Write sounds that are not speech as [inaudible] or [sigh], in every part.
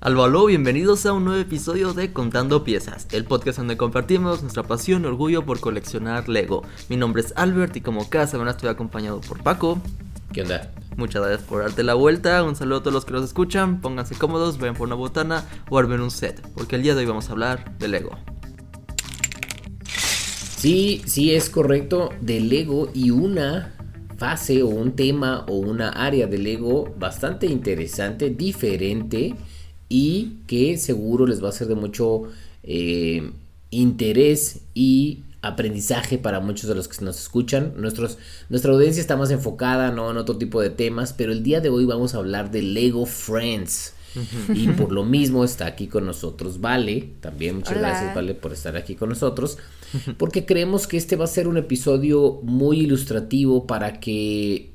Aló, bienvenidos a un nuevo episodio de Contando Piezas, el podcast donde compartimos nuestra pasión y orgullo por coleccionar Lego. Mi nombre es Albert y como cada semana estoy acompañado por Paco. ¿Qué onda? Muchas gracias por darte la vuelta, un saludo a todos los que nos escuchan, pónganse cómodos, vayan por una botana o armen un set, porque el día de hoy vamos a hablar de Lego. Sí, sí es correcto, de Lego y una fase o un tema o una área de Lego bastante interesante, diferente y que seguro les va a ser de mucho eh, interés y aprendizaje para muchos de los que nos escuchan. Nuestros, nuestra audiencia está más enfocada ¿no? en otro tipo de temas, pero el día de hoy vamos a hablar de Lego Friends. Y por lo mismo está aquí con nosotros Vale. También muchas gracias Vale por estar aquí con nosotros. Porque creemos que este va a ser un episodio muy ilustrativo para que...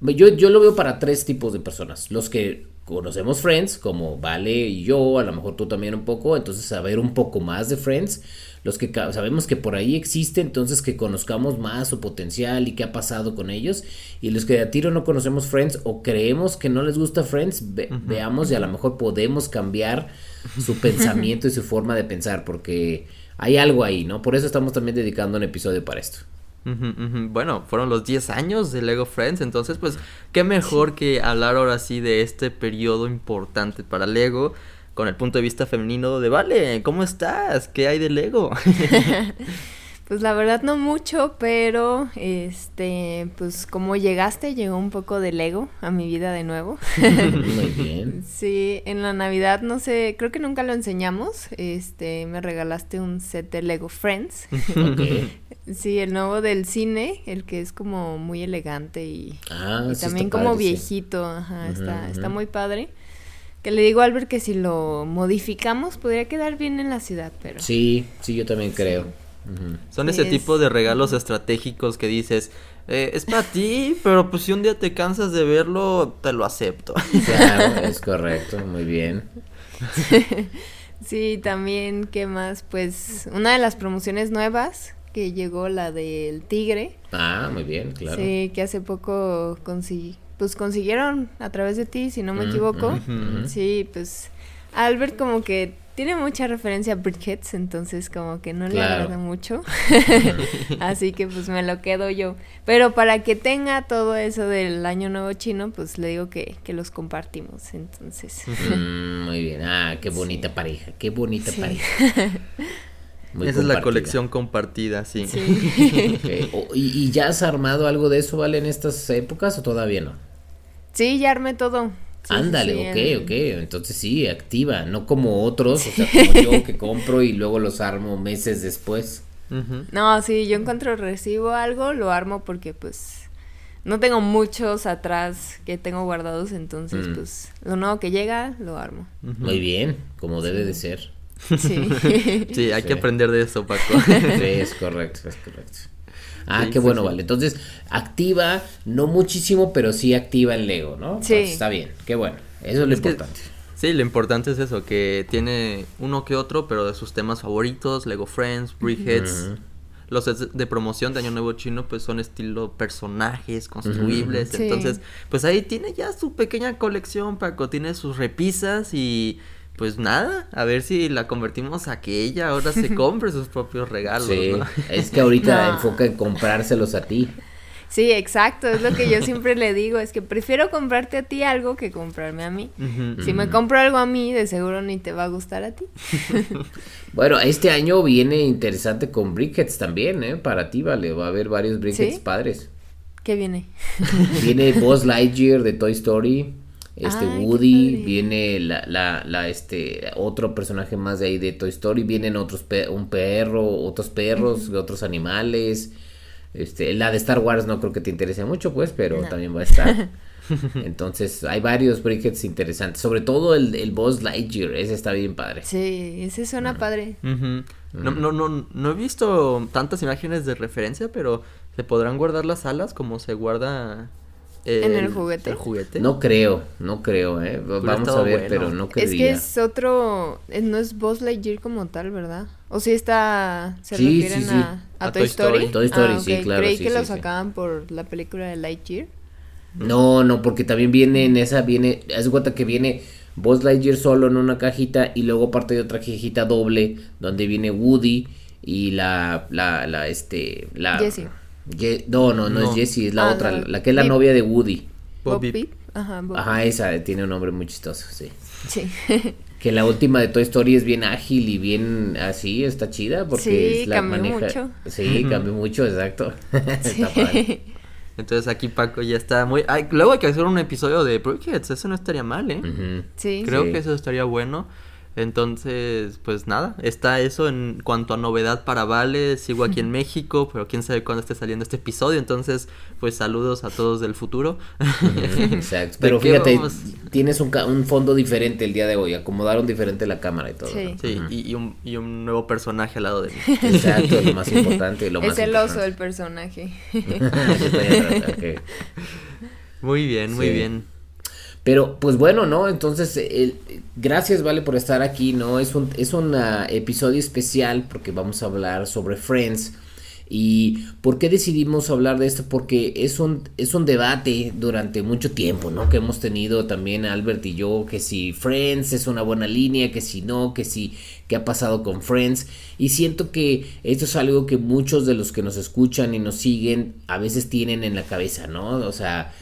Yo, yo lo veo para tres tipos de personas. Los que conocemos Friends, como Vale y yo, a lo mejor tú también un poco, entonces saber un poco más de Friends, los que sabemos que por ahí existe, entonces que conozcamos más su potencial y qué ha pasado con ellos, y los que a tiro no conocemos Friends o creemos que no les gusta Friends, veamos y a lo mejor podemos cambiar su [laughs] pensamiento y su forma de pensar, porque hay algo ahí, ¿no? Por eso estamos también dedicando un episodio para esto. Bueno, fueron los 10 años de Lego Friends, entonces pues qué mejor que hablar ahora sí de este periodo importante para Lego con el punto de vista femenino de Vale, ¿cómo estás? ¿Qué hay de Lego? [laughs] [laughs] Pues la verdad no mucho, pero este, pues como llegaste, llegó un poco de Lego a mi vida de nuevo. [laughs] Muy bien. Sí, en la Navidad, no sé, creo que nunca lo enseñamos. Este, me regalaste un set de Lego Friends. Sí, el nuevo del cine, el que es como muy elegante y, ah, también como viejito, ajá, está, está muy padre. Que le digo a Albert que si lo modificamos podría quedar bien en la ciudad, pero... Sí, sí, yo también creo. Son ese tipo de regalos estratégicos que dices, eh, es para ti, pero pues si un día te cansas de verlo, te lo acepto. [laughs] Claro, es correcto, muy bien. [laughs] sí, también, ¿qué más? Pues una de las promociones nuevas que llegó, la del tigre. Ah, muy bien, claro. Sí, que hace poco conseguí, pues consiguieron a través de ti, si no me equivoco. Sí, pues Albert como que tiene mucha referencia a Brickheads, entonces como que no le agrada mucho. [laughs] [laughs] Así que pues me lo quedo yo. Pero para que tenga todo eso del año nuevo chino, pues le digo que, que los compartimos. Entonces. Mm, muy bien. Ah, qué bonita pareja. Qué bonita pareja. [laughs] Esa es la colección compartida, sí. [laughs] ¿Y, ya has armado algo de eso, Vale, en estas épocas o todavía no? Sí, ya armé todo. Ándale, ok, ok. Entonces sí, activa, no como otros, o sea, como yo que compro y luego los armo meses después. No, sí, yo encuentro, recibo algo, lo armo porque pues no tengo muchos atrás que tengo guardados, entonces mm. pues lo nuevo que llega, lo armo. Muy bien, como debe de ser. Sí. [laughs] sí, hay que aprender de eso, Paco. sí, es [laughs] correcto, es correcto. Ah, qué bueno, vale. Entonces, activa, no muchísimo, pero sí activa el Lego, ¿no? Sí. está bien, qué bueno. Eso es lo importante. sí, lo importante es eso, que tiene uno que otro, pero de sus temas favoritos, Lego Friends, Brickheads. Los de promoción de Año Nuevo Chino, pues son estilo personajes construibles. Entonces, pues ahí tiene ya su pequeña colección, Paco. Tiene sus repisas y pues nada, a ver si la convertimos a que ella ahora se [laughs] compre sus propios regalos. Sí, es que ahorita [laughs] enfoca en comprárselos a ti. Sí, exacto, es lo que yo siempre le digo, es que prefiero comprarte a ti algo que comprarme a mí. si me compro algo a mí, de seguro ni te va a gustar a ti. [laughs] bueno, este año viene interesante con Brickheads también, ¿eh? Para ti, vale, va a haber varios Brickheads padres. ¿Qué viene? viene Buzz Lightyear de Toy Story este Woody, viene la, la, la, este, otro personaje más de ahí de Toy Story, vienen otros, un perro, otros perros, otros animales, este, la de Star Wars no creo que te interese mucho, pues, pero también va a estar. [laughs] Entonces, hay varios brickets interesantes, sobre todo el, el Boss Lightyear, ese está bien padre. Sí, ese suena padre. no, no, no, no he visto tantas imágenes de referencia, pero ¿se podrán guardar las alas como se guarda ¿En el juguete? juguete? No creo, no creo, ¿eh? Vamos a ver, pero no creo. Es que es otro, eh, no es Buzz Lightyear como tal, ¿verdad? O si está, se refieren A, Toy, Story. Toy Story, ah, sí, claro. Creí que lo sacaban por la película de Lightyear. No, no, porque también viene en esa, viene, es cuenta que viene Buzz Lightyear solo en una cajita y luego parte de otra cajita doble donde viene Woody y la, la, la, este, la... Jessie. No, no, no, es Jessie, es la ah, otra, la que es la novia de Woody. Bobby. Ajá, Ajá, esa tiene un nombre muy chistoso, sí. Sí. [laughs] que la última de Toy Story es bien ágil y bien así, está chida porque sí, es la cambió mucho. Sí, cambió mucho, exacto. [laughs] está padre. Entonces aquí Paco ya está muy... luego hay que hacer un episodio de Brookheads, eso no estaría mal, ¿eh? Sí. Creo que eso estaría bueno. Entonces, pues nada, está eso en cuanto a novedad para Vale. Sigo aquí en [laughs] México, pero quién sabe cuándo esté saliendo este episodio. Entonces, pues saludos a todos del futuro. Exacto. [laughs] Pero fíjate, tienes un, un, fondo diferente el día de hoy. Acomodaron diferente la cámara y todo. Sí, sí y, un, y, un, nuevo personaje al lado de mí. Exacto, lo más [laughs] importante. Lo es el oso el personaje. Muy bien, muy bien. Pero pues bueno, ¿no? Entonces, el, gracias, Vale, por estar aquí, ¿no? Es un, es un uh, episodio especial porque vamos a hablar sobre Friends. ¿Y por qué decidimos hablar de esto? Porque es un, es un debate durante mucho tiempo, ¿no? Que hemos tenido también Albert y yo, que si Friends es una buena línea, que si no, que si, qué ha pasado con Friends. Y siento que esto es algo que muchos de los que nos escuchan y nos siguen a veces tienen en la cabeza, ¿no? O sea,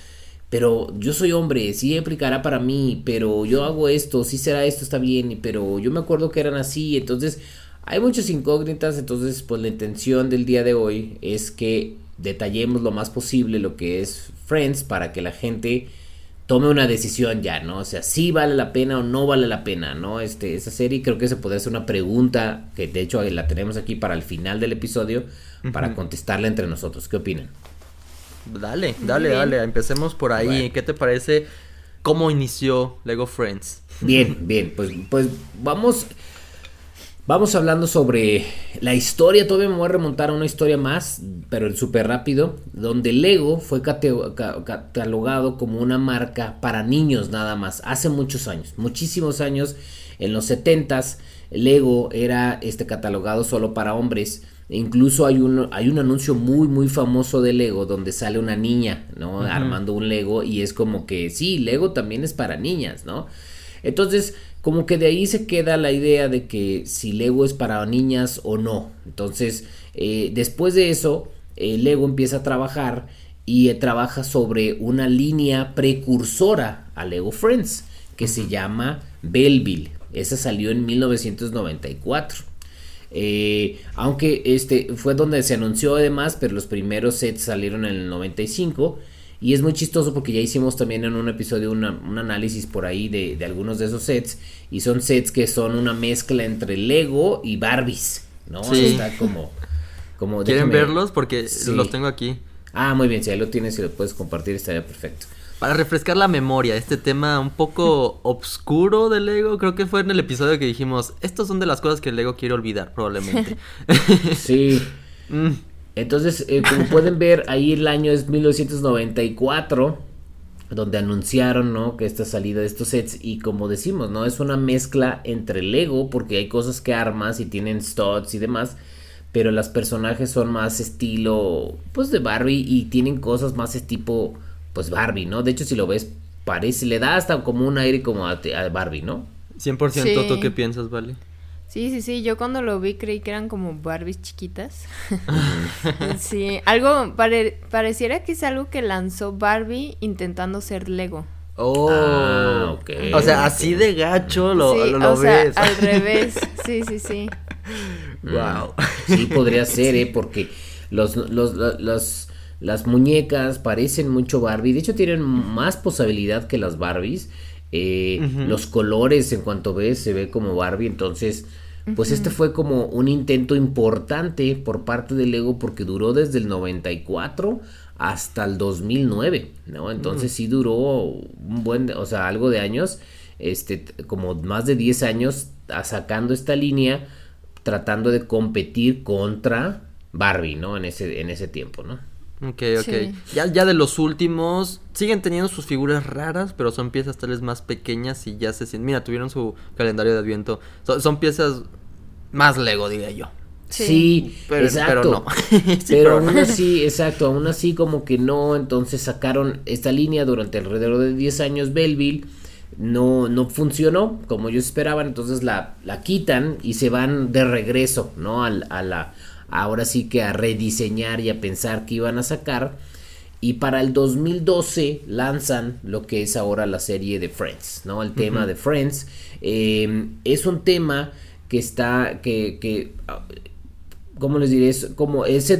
pero yo soy hombre, sí aplicará para mí, pero yo hago esto, sí será esto, está bien, pero yo me acuerdo que eran así, entonces hay muchas incógnitas, entonces pues la intención del día de hoy es que detallemos lo más posible lo que es Friends para que la gente tome una decisión ya, ¿no? O sea, si vale la pena o no vale la pena, ¿no? Este, esa serie creo que se puede hacer una pregunta, que de hecho la tenemos aquí para el final del episodio, para contestarla entre nosotros. ¿Qué opinan? Dale, dale, dale, empecemos por ahí. ¿Qué te parece? ¿Cómo inició Lego Friends? Bien, bien, pues, pues vamos, vamos hablando sobre la historia. Todavía me voy a remontar a una historia más, pero súper rápido, donde Lego fue catalogado como una marca para niños nada más, hace muchos años, muchísimos años, en los 70s, Lego era este, catalogado solo para hombres Incluso hay un, hay un anuncio muy, muy famoso de Lego donde sale una niña, ¿no? Armando un Lego y es como que, sí, Lego también es para niñas, ¿no? Entonces, como que de ahí se queda la idea de que si Lego es para niñas o no. Entonces, eh, después de eso, eh, Lego empieza a trabajar y trabaja sobre una línea precursora a Lego Friends que se llama Belleville. Esa salió en 1994. Eh, aunque este fue donde se anunció además, pero los primeros sets salieron en el 95. Y es muy chistoso porque ya hicimos también en un episodio un análisis por ahí de, algunos de esos sets. Y son sets que son una mezcla entre Lego y Barbies. ¿No? Está como. como ¿Quieren verlos? Porque los tengo aquí. Ah, muy bien. Si ahí lo tienes y lo puedes compartir, estaría perfecto. Para refrescar la memoria, este tema un poco [laughs] obscuro del Lego, creo que fue en el episodio que dijimos, estos son de las cosas que el Lego quiere olvidar, probablemente. [laughs] sí. [laughs] Mm. Entonces, eh, como pueden ver, ahí el año es 1994, donde anunciaron, ¿no? Que esta salida de estos sets, y como decimos, ¿no? Es una mezcla entre Lego, porque hay cosas que armas y tienen studs y demás, pero los personajes son más estilo, pues de Barbie y tienen cosas más de tipo pues Barbie, ¿no? De hecho, si lo ves, parece, le da hasta como un aire como a, Barbie, ¿no? 100% ¿tú qué piensas, Vale? Sí, sí, sí, yo cuando lo vi creí que eran como Barbies chiquitas. [laughs] [laughs] sí, algo, pareciera que es algo que lanzó Barbie intentando ser Lego. Oh, ah, okay. O sea, así de gacho lo, sí, lo, o Sea, al revés, [laughs] sí, sí, sí. Wow. Sí, podría ser, ¿eh? Porque los, los, los las muñecas parecen mucho Barbie. De hecho, tienen más posibilidad que las Barbies. Eh, los colores, en cuanto ves, se ve como Barbie. Entonces, pues este fue como un intento importante por parte de Lego porque duró desde el 94 hasta el 2009, ¿no? Entonces sí duró un buen, o sea, algo de años, este, como más de 10 años sacando esta línea, tratando de competir contra Barbie, ¿no? En ese, en ese tiempo, ¿no? Ok, ok. Ya, ya de los últimos, siguen teniendo sus figuras raras, pero son piezas tal vez más pequeñas y ya se sienten... Mira, tuvieron su calendario de adviento. son piezas más Lego, diría yo. Sí, pero, exacto. [laughs] Pero, no. pero, aún así, exacto, aún así como que no, entonces sacaron esta línea durante alrededor de 10 años Belleville. no, no funcionó como ellos esperaban, entonces la, la quitan y se van de regreso, ¿no? A, a, la, ahora sí que a rediseñar y a pensar que iban a sacar. Y para el 2012 lanzan lo que es ahora la serie de Friends, ¿no? El tema de Friends. Em, es un tema que está, que, que ¿cómo les diré? Es como ese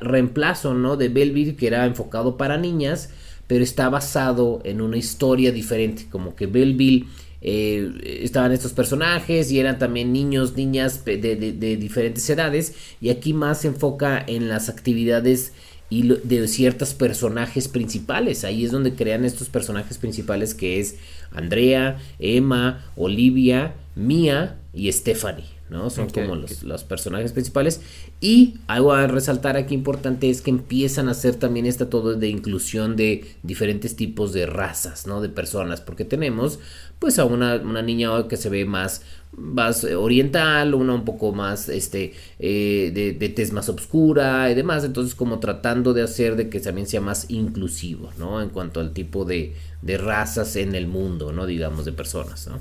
reemplazo, ¿no? De Belleville que era enfocado para niñas, pero está basado en una historia diferente, como que Belleville eh, estaban estos personajes y eran también niños, niñas de, de, diferentes edades y aquí más se enfoca en las actividades y de ciertos personajes principales. Ahí es donde crean estos personajes principales que es Andrea, Emma, Olivia, Mia y Stephanie. ¿no? Son como los, personajes principales. Y algo a resaltar aquí importante es que empiezan a hacer también esta todo de inclusión de diferentes tipos de razas, ¿no? De personas, porque tenemos pues a una, niña que se ve más, más oriental, una un poco más este eh, de, de tez más oscura y demás, entonces como tratando de hacer de que también sea más inclusivo, ¿no? En cuanto al tipo de, de razas en el mundo, ¿no? Digamos, de personas, ¿no?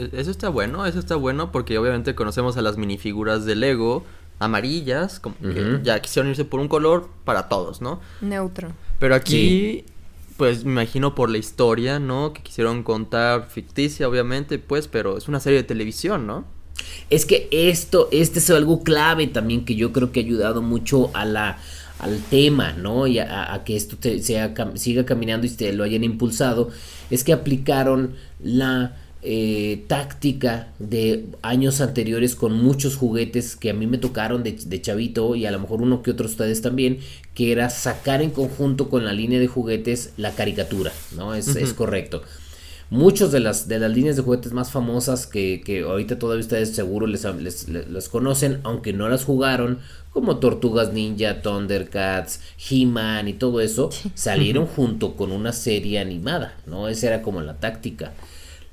E-, eso está bueno, eso está bueno porque obviamente conocemos a las minifiguras de Lego amarillas, como que ya quisieron irse por un color para todos, ¿no? Neutro. Pero aquí, pues me imagino por la historia, ¿no? Que quisieron contar ficticia, obviamente, pues, pero es una serie de televisión, ¿no? Es que esto, este es algo clave también que yo creo que ha ayudado mucho a la al tema, ¿no? Y a, que esto sea, siga caminando y se lo hayan impulsado, es que aplicaron la eh, táctica de años anteriores con muchos juguetes que a mí me tocaron de, chavito y a lo mejor uno que otros ustedes también, que era sacar en conjunto con la línea de juguetes la caricatura, ¿no? Es, es correcto. Muchos de las, de las líneas de juguetes más famosas que, que ahorita todavía ustedes seguro les, les, conocen, aunque no las jugaron, como Tortugas Ninja, Thundercats, He-Man y todo eso, salieron junto con una serie animada, ¿no? Esa era como la táctica.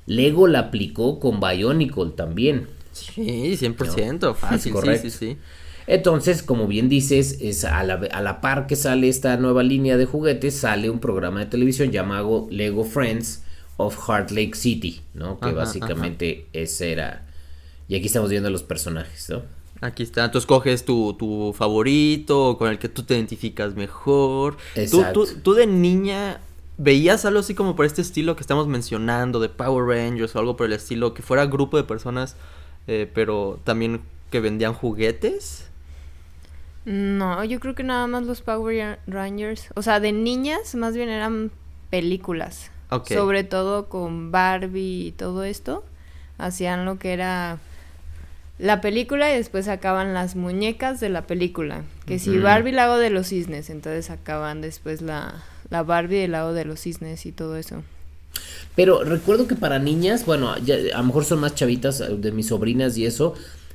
Lego la aplicó con Bionicle también. Sí, 100%, fácil, sí, sí, Entonces, como bien dices, es a la, a la, par que sale esta nueva línea de juguetes, sale un programa de televisión llamado Lego Friends of Heart Lake City, ¿no? Que básicamente ese era... Y aquí estamos viendo los personajes, ¿no? Aquí está, tú escoges tu, tu favorito, con el que tú te identificas mejor. Exacto. Tú, tú, tú de niña ¿Veías algo así como por este estilo que estamos mencionando, de Power Rangers o algo por el estilo, que fuera grupo de personas, eh, pero también que vendían juguetes? No, yo creo que nada más los Power Rangers, o sea, de niñas más bien eran películas. Sobre todo con Barbie y todo esto, hacían lo que era la película y después sacaban las muñecas de la película. Que si Barbie la hago de los cisnes, entonces sacaban después la, la Barbie del lado de los cisnes y todo eso. Pero recuerdo que para niñas, bueno, ya, a lo mejor son más chavitas eh, de mis sobrinas y eso,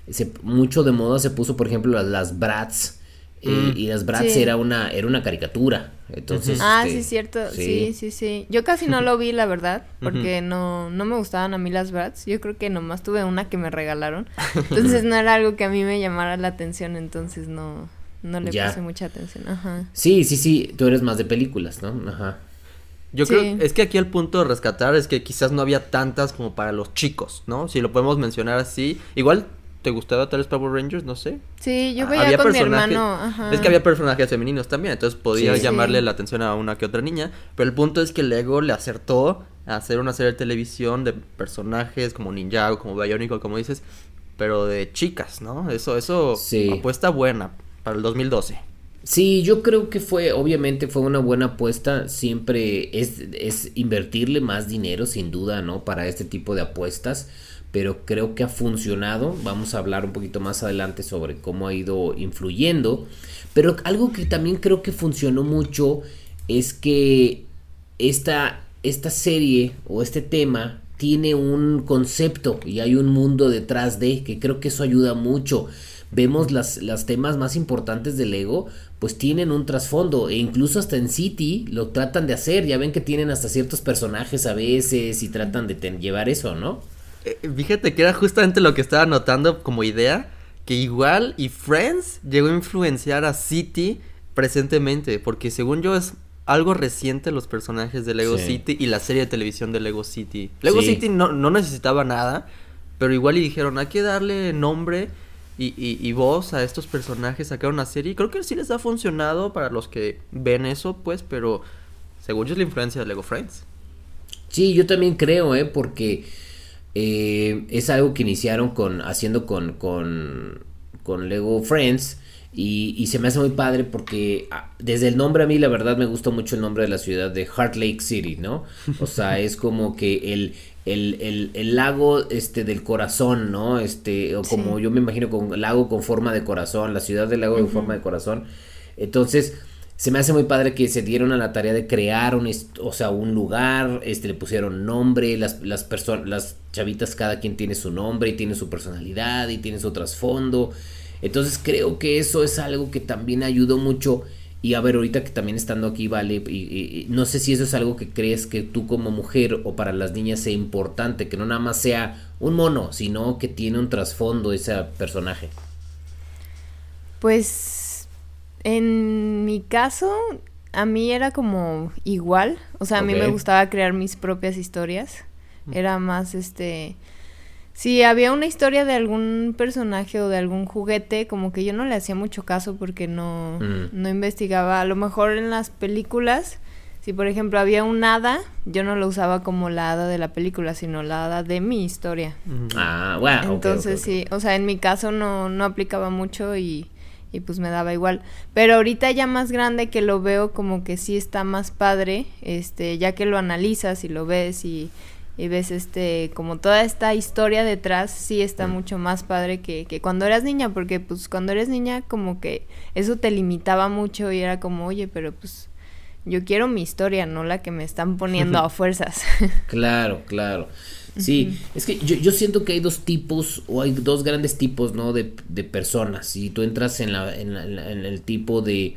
se, mucho de moda se puso, por ejemplo, las, las Brats. Eh, mm. y las Bratz era una era una caricatura entonces ah este, sí cierto sí. sí sí yo casi no lo vi la verdad [laughs] porque no no me gustaban a mí las Bratz yo creo que nomás tuve una que me regalaron [laughs] entonces no era algo que a mí me llamara la atención entonces no no le puse mucha atención. Ajá. Sí, sí, sí. Tú eres más de películas, ¿no? Ajá. Yo creo, es que aquí el punto de rescatar es que quizás no había tantas como para los chicos, ¿no? Si lo podemos mencionar así. Igual ¿Te gustaba tal vez Power Rangers? No sé. Sí, yo veía con mi hermano. Ajá. Es que había personajes femeninos también, entonces podía llamarle la atención a una que otra niña. Pero el punto es que Lego le acertó a hacer una serie de televisión de personajes como Ninjago, como Bionicle, como dices, pero de chicas, ¿no? Eso, eso apuesta buena para el 2012. Sí, yo creo que fue, obviamente fue una buena apuesta, siempre es, invertirle más dinero sin duda, ¿no? Para este tipo de apuestas, pero creo que ha funcionado, vamos a hablar un poquito más adelante sobre cómo ha ido influyendo, pero algo que también creo que funcionó mucho es que esta, esta serie o este tema tiene un concepto y hay un mundo detrás de, que creo que eso ayuda mucho vemos las, las temas más importantes del Lego, pues tienen un trasfondo. E incluso hasta en City lo tratan de hacer. Ya ven que tienen hasta ciertos personajes a veces y tratan de llevar eso, ¿no? Eh, fíjate que era justamente lo que estaba notando como idea. Que igual y Friends llegó a influenciar a City presentemente. Porque según yo es algo reciente los personajes de Lego City y la serie de televisión de Lego City. Lego City no, no necesitaba nada, pero igual y dijeron, hay que darle nombre y, y, voz a estos personajes, sacar una serie. Creo que sí les ha funcionado para los que ven eso, pues, pero según yo es la influencia de Lego Friends. Sí, yo también creo, ¿eh? Porque eh, es algo que iniciaron con haciendo con, con, con Lego Friends. Y, se me hace muy padre porque ah, desde el nombre a mí la verdad me gusta mucho el nombre de la ciudad de Heart Lake City, ¿no? O sea, [laughs] es como que el, el, el, lago este del corazón, ¿no? Este, o como yo me imagino con lago con forma de corazón, la ciudad del lago con forma de corazón. Entonces, se me hace muy padre que se dieron a la tarea de crear un, o sea, un lugar, este, le pusieron nombre, las, las personas, las chavitas, cada quien tiene su nombre y tiene su personalidad y tiene su trasfondo. Entonces creo que eso es algo que también ayudó mucho. Y a ver, ahorita que también estando aquí, vale, y, no sé si eso es algo que crees que tú como mujer o para las niñas sea importante, que no nada más sea un mono, sino que tiene un trasfondo ese personaje. Pues en mi caso, a mí era como igual. O sea, a mí me gustaba crear mis propias historias. Mm. Era más este. Si había una historia de algún personaje o de algún juguete, como que yo no le hacía mucho caso porque no, mm. no investigaba. A lo mejor en las películas, si por ejemplo había un hada, yo no lo usaba como la hada de la película, sino la hada de mi historia. Ah, bueno. Entonces sí, o sea, en mi caso no, no aplicaba mucho y y pues me daba igual. Pero ahorita ya más grande que lo veo como que sí está más padre, este, ya que lo analizas y lo ves y, ves este, como toda esta historia detrás, sí está mm. mucho más padre que, que cuando eras niña, porque pues cuando eres niña como que eso te limitaba mucho y era como, oye, pero pues yo quiero mi historia, no la que me están poniendo [laughs] a fuerzas. [laughs] claro, claro. Sí, es que yo, yo, siento que hay dos tipos, o hay dos grandes tipos, ¿no? De, de personas. Si tú entras en, la, en, en, el tipo de,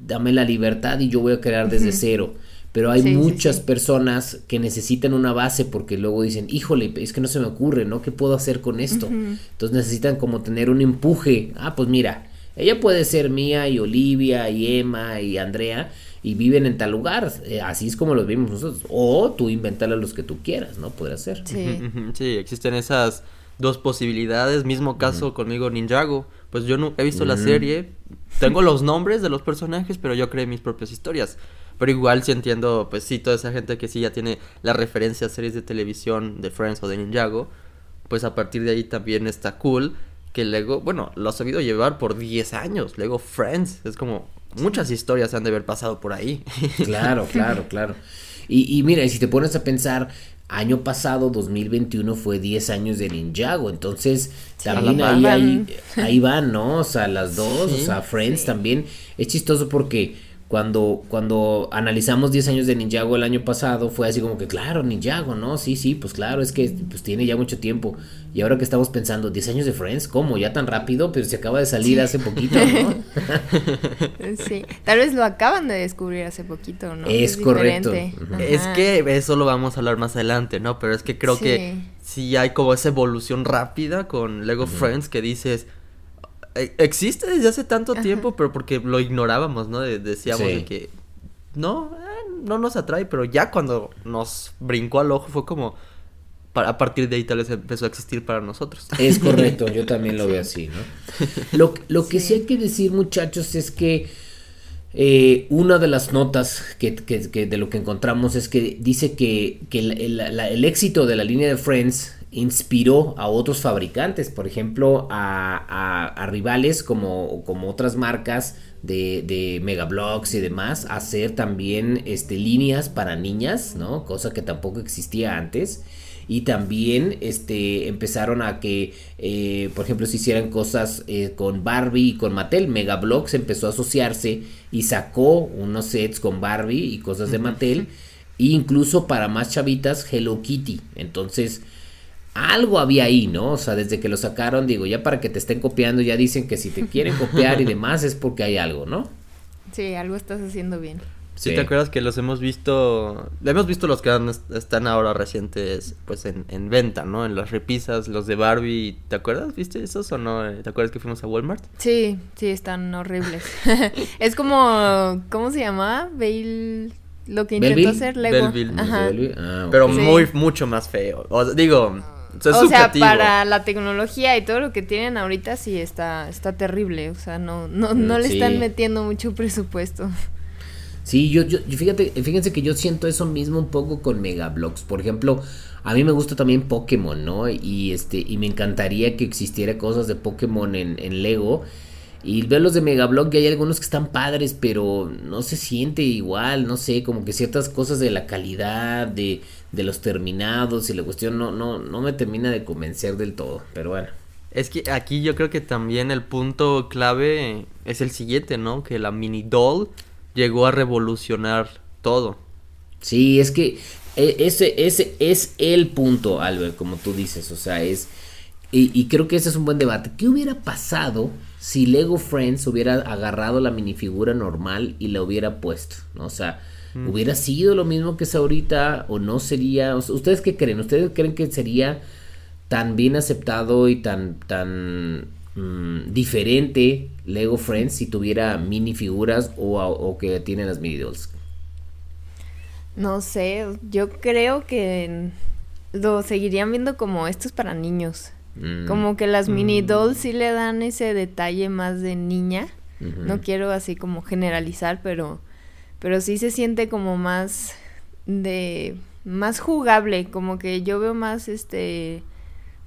dame la libertad y yo voy a crear desde cero. Pero hay muchas personas que necesitan una base porque luego dicen, híjole, es que no se me ocurre, ¿no? ¿Qué puedo hacer con esto? Entonces necesitan como tener un empuje. Ah, pues mira, ella puede ser mía y Olivia y Emma y Andrea y viven en tal lugar. Eh, así es como los vimos nosotros. O tú inventarle los que tú quieras, ¿no? Podría ser. Sí. sí, existen esas dos posibilidades. Mismo caso conmigo Ninjago. Pues yo no he visto la serie. Tengo los nombres de los personajes, pero yo creé mis propias historias. Pero igual si entiendo, pues sí, toda esa gente que sí ya tiene la referencia a series de televisión de Friends o de Ninjago, pues a partir de ahí también está cool que Lego, bueno, lo ha sabido llevar por 10 años. Lego Friends es como muchas historias han de haber pasado por ahí. [laughs] Claro, claro, claro. Y, y mira, si te pones a pensar, año pasado, 2021, fue 10 años de Ninjago. Entonces, también ahí, ahí, van, ¿no? O sea, las dos, o sea, Friends también. Es chistoso porque cuando, cuando analizamos 10 años de Ninjago el año pasado, fue así como que, claro, Ninjago, ¿no? Sí, sí, pues claro, es que pues, tiene ya mucho tiempo. Y ahora que estamos pensando, 10 años de Friends, ¿cómo? ¿Ya tan rápido? Pero se acaba de salir hace poquito, ¿no? [laughs] sí, tal vez lo acaban de descubrir hace poquito, ¿no? Es, correcto. Es que eso lo vamos a hablar más adelante, ¿no? Pero es que creo que sí hay como esa evolución rápida con Lego Friends que dices existe desde hace tanto tiempo, pero porque lo ignorábamos, ¿no? decíamos de que no, eh, no nos atrae, pero ya cuando nos brincó al ojo fue como a partir de ahí tal vez empezó a existir para nosotros. Es correcto, [laughs] yo también lo veo así, ¿no? [laughs] Lo, lo que sí. hay que decir, muchachos, es que eh, una de las notas que, de lo que encontramos es que dice que, que el, éxito de la línea de Friends inspiró a otros fabricantes, por ejemplo, a, rivales como, como, otras marcas de, de Megablocks y demás, a hacer también este, líneas para niñas, ¿no? Cosa que tampoco existía antes. Y también este, empezaron a que, eh, por ejemplo, se hicieran cosas eh, con Barbie y con Mattel. Megablocks empezó a asociarse y sacó unos sets con Barbie y cosas de Mattel. E incluso para más chavitas, Hello Kitty. Entonces, algo había ahí, ¿no? O sea, desde que lo sacaron, digo, ya para que te estén copiando, ya dicen que si te quieren copiar y [laughs] demás es porque hay algo, ¿no? Sí, algo estás haciendo bien. Sí, te acuerdas que los hemos visto, hemos visto los que están ahora recientes, pues en, en, venta, ¿no? En las repisas, los de Barbie, ¿te acuerdas? ¿Viste esos o no? ¿Te acuerdas que fuimos a Walmart? Sí, sí, están horribles. [laughs] es como, ¿cómo se llama? Bale, lo que intentó hacer Lego. Ajá. Ah, Pero muy, mucho más feo. O, digo, o sea, para la tecnología y todo lo que tienen ahorita sí está, está terrible. O sea, no, no, no le están metiendo mucho presupuesto. [laughs] Sí, yo, yo, fíjate, fíjense que yo siento eso mismo un poco con Megablocks. Por ejemplo, a mí me gusta también Pokémon, ¿no? Y este, y me encantaría que existiera cosas de Pokémon en, Lego. Y ver los de Megablock, que hay algunos que están padres, pero no se siente igual, no sé, como que ciertas cosas de la calidad, de, de los terminados y la cuestión no, no, no me termina de convencer del todo, pero bueno. Es que aquí yo creo que también el punto clave es el siguiente, ¿no? Que la mini doll llegó a revolucionar todo. Sí, es que e, ese, ese es el punto, Albert, como tú dices, o sea, es... Y, creo que ese es un buen debate. ¿Qué hubiera pasado si Lego Friends hubiera agarrado la minifigura normal y la hubiera puesto? ¿no? O sea, mm. ¿hubiera sido lo mismo que es ahorita o no sería? ¿Ustedes qué creen? ¿Ustedes creen que sería tan bien aceptado y tan, tan Mm, diferente Lego Friends si tuviera minifiguras o, o que tiene las mini dolls? No sé, yo creo que lo seguirían viendo como esto es para niños. Mm. Como que las mini mm. dolls sí le dan ese detalle más de niña. No quiero así como generalizar, pero pero sí se siente como más de más jugable, como que yo veo más este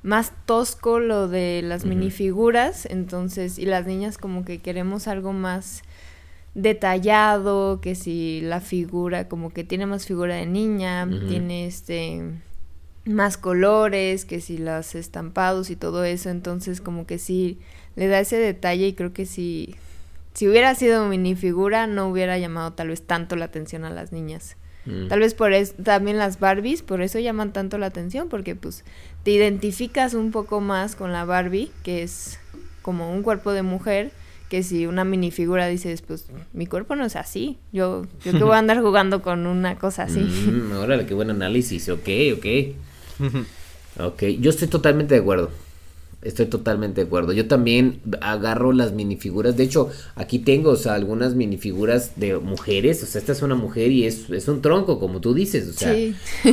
más tosco lo de las minifiguras, entonces, y las niñas como que queremos algo más detallado, que si la figura como que tiene más figura de niña, tiene este más colores, que si las estampados y todo eso, entonces como que sí le da ese detalle y creo que si si hubiera sido minifigura no hubiera llamado tal vez tanto la atención a las niñas. Mm. Tal vez por eso también las Barbies, por eso llaman tanto la atención, porque pues te identificas un poco más con la Barbie, que es como un cuerpo de mujer, que si una minifigura dices, pues mi cuerpo no es así, yo, yo que voy a andar jugando con una cosa así. Mm, órale, qué buen análisis, ok, ok. ok, yo estoy totalmente de acuerdo. Estoy totalmente de acuerdo. Yo también agarro las minifiguras. De hecho, aquí tengo, o sea, algunas minifiguras de mujeres. O sea, esta es una mujer y es, es un tronco, como tú dices. O sea,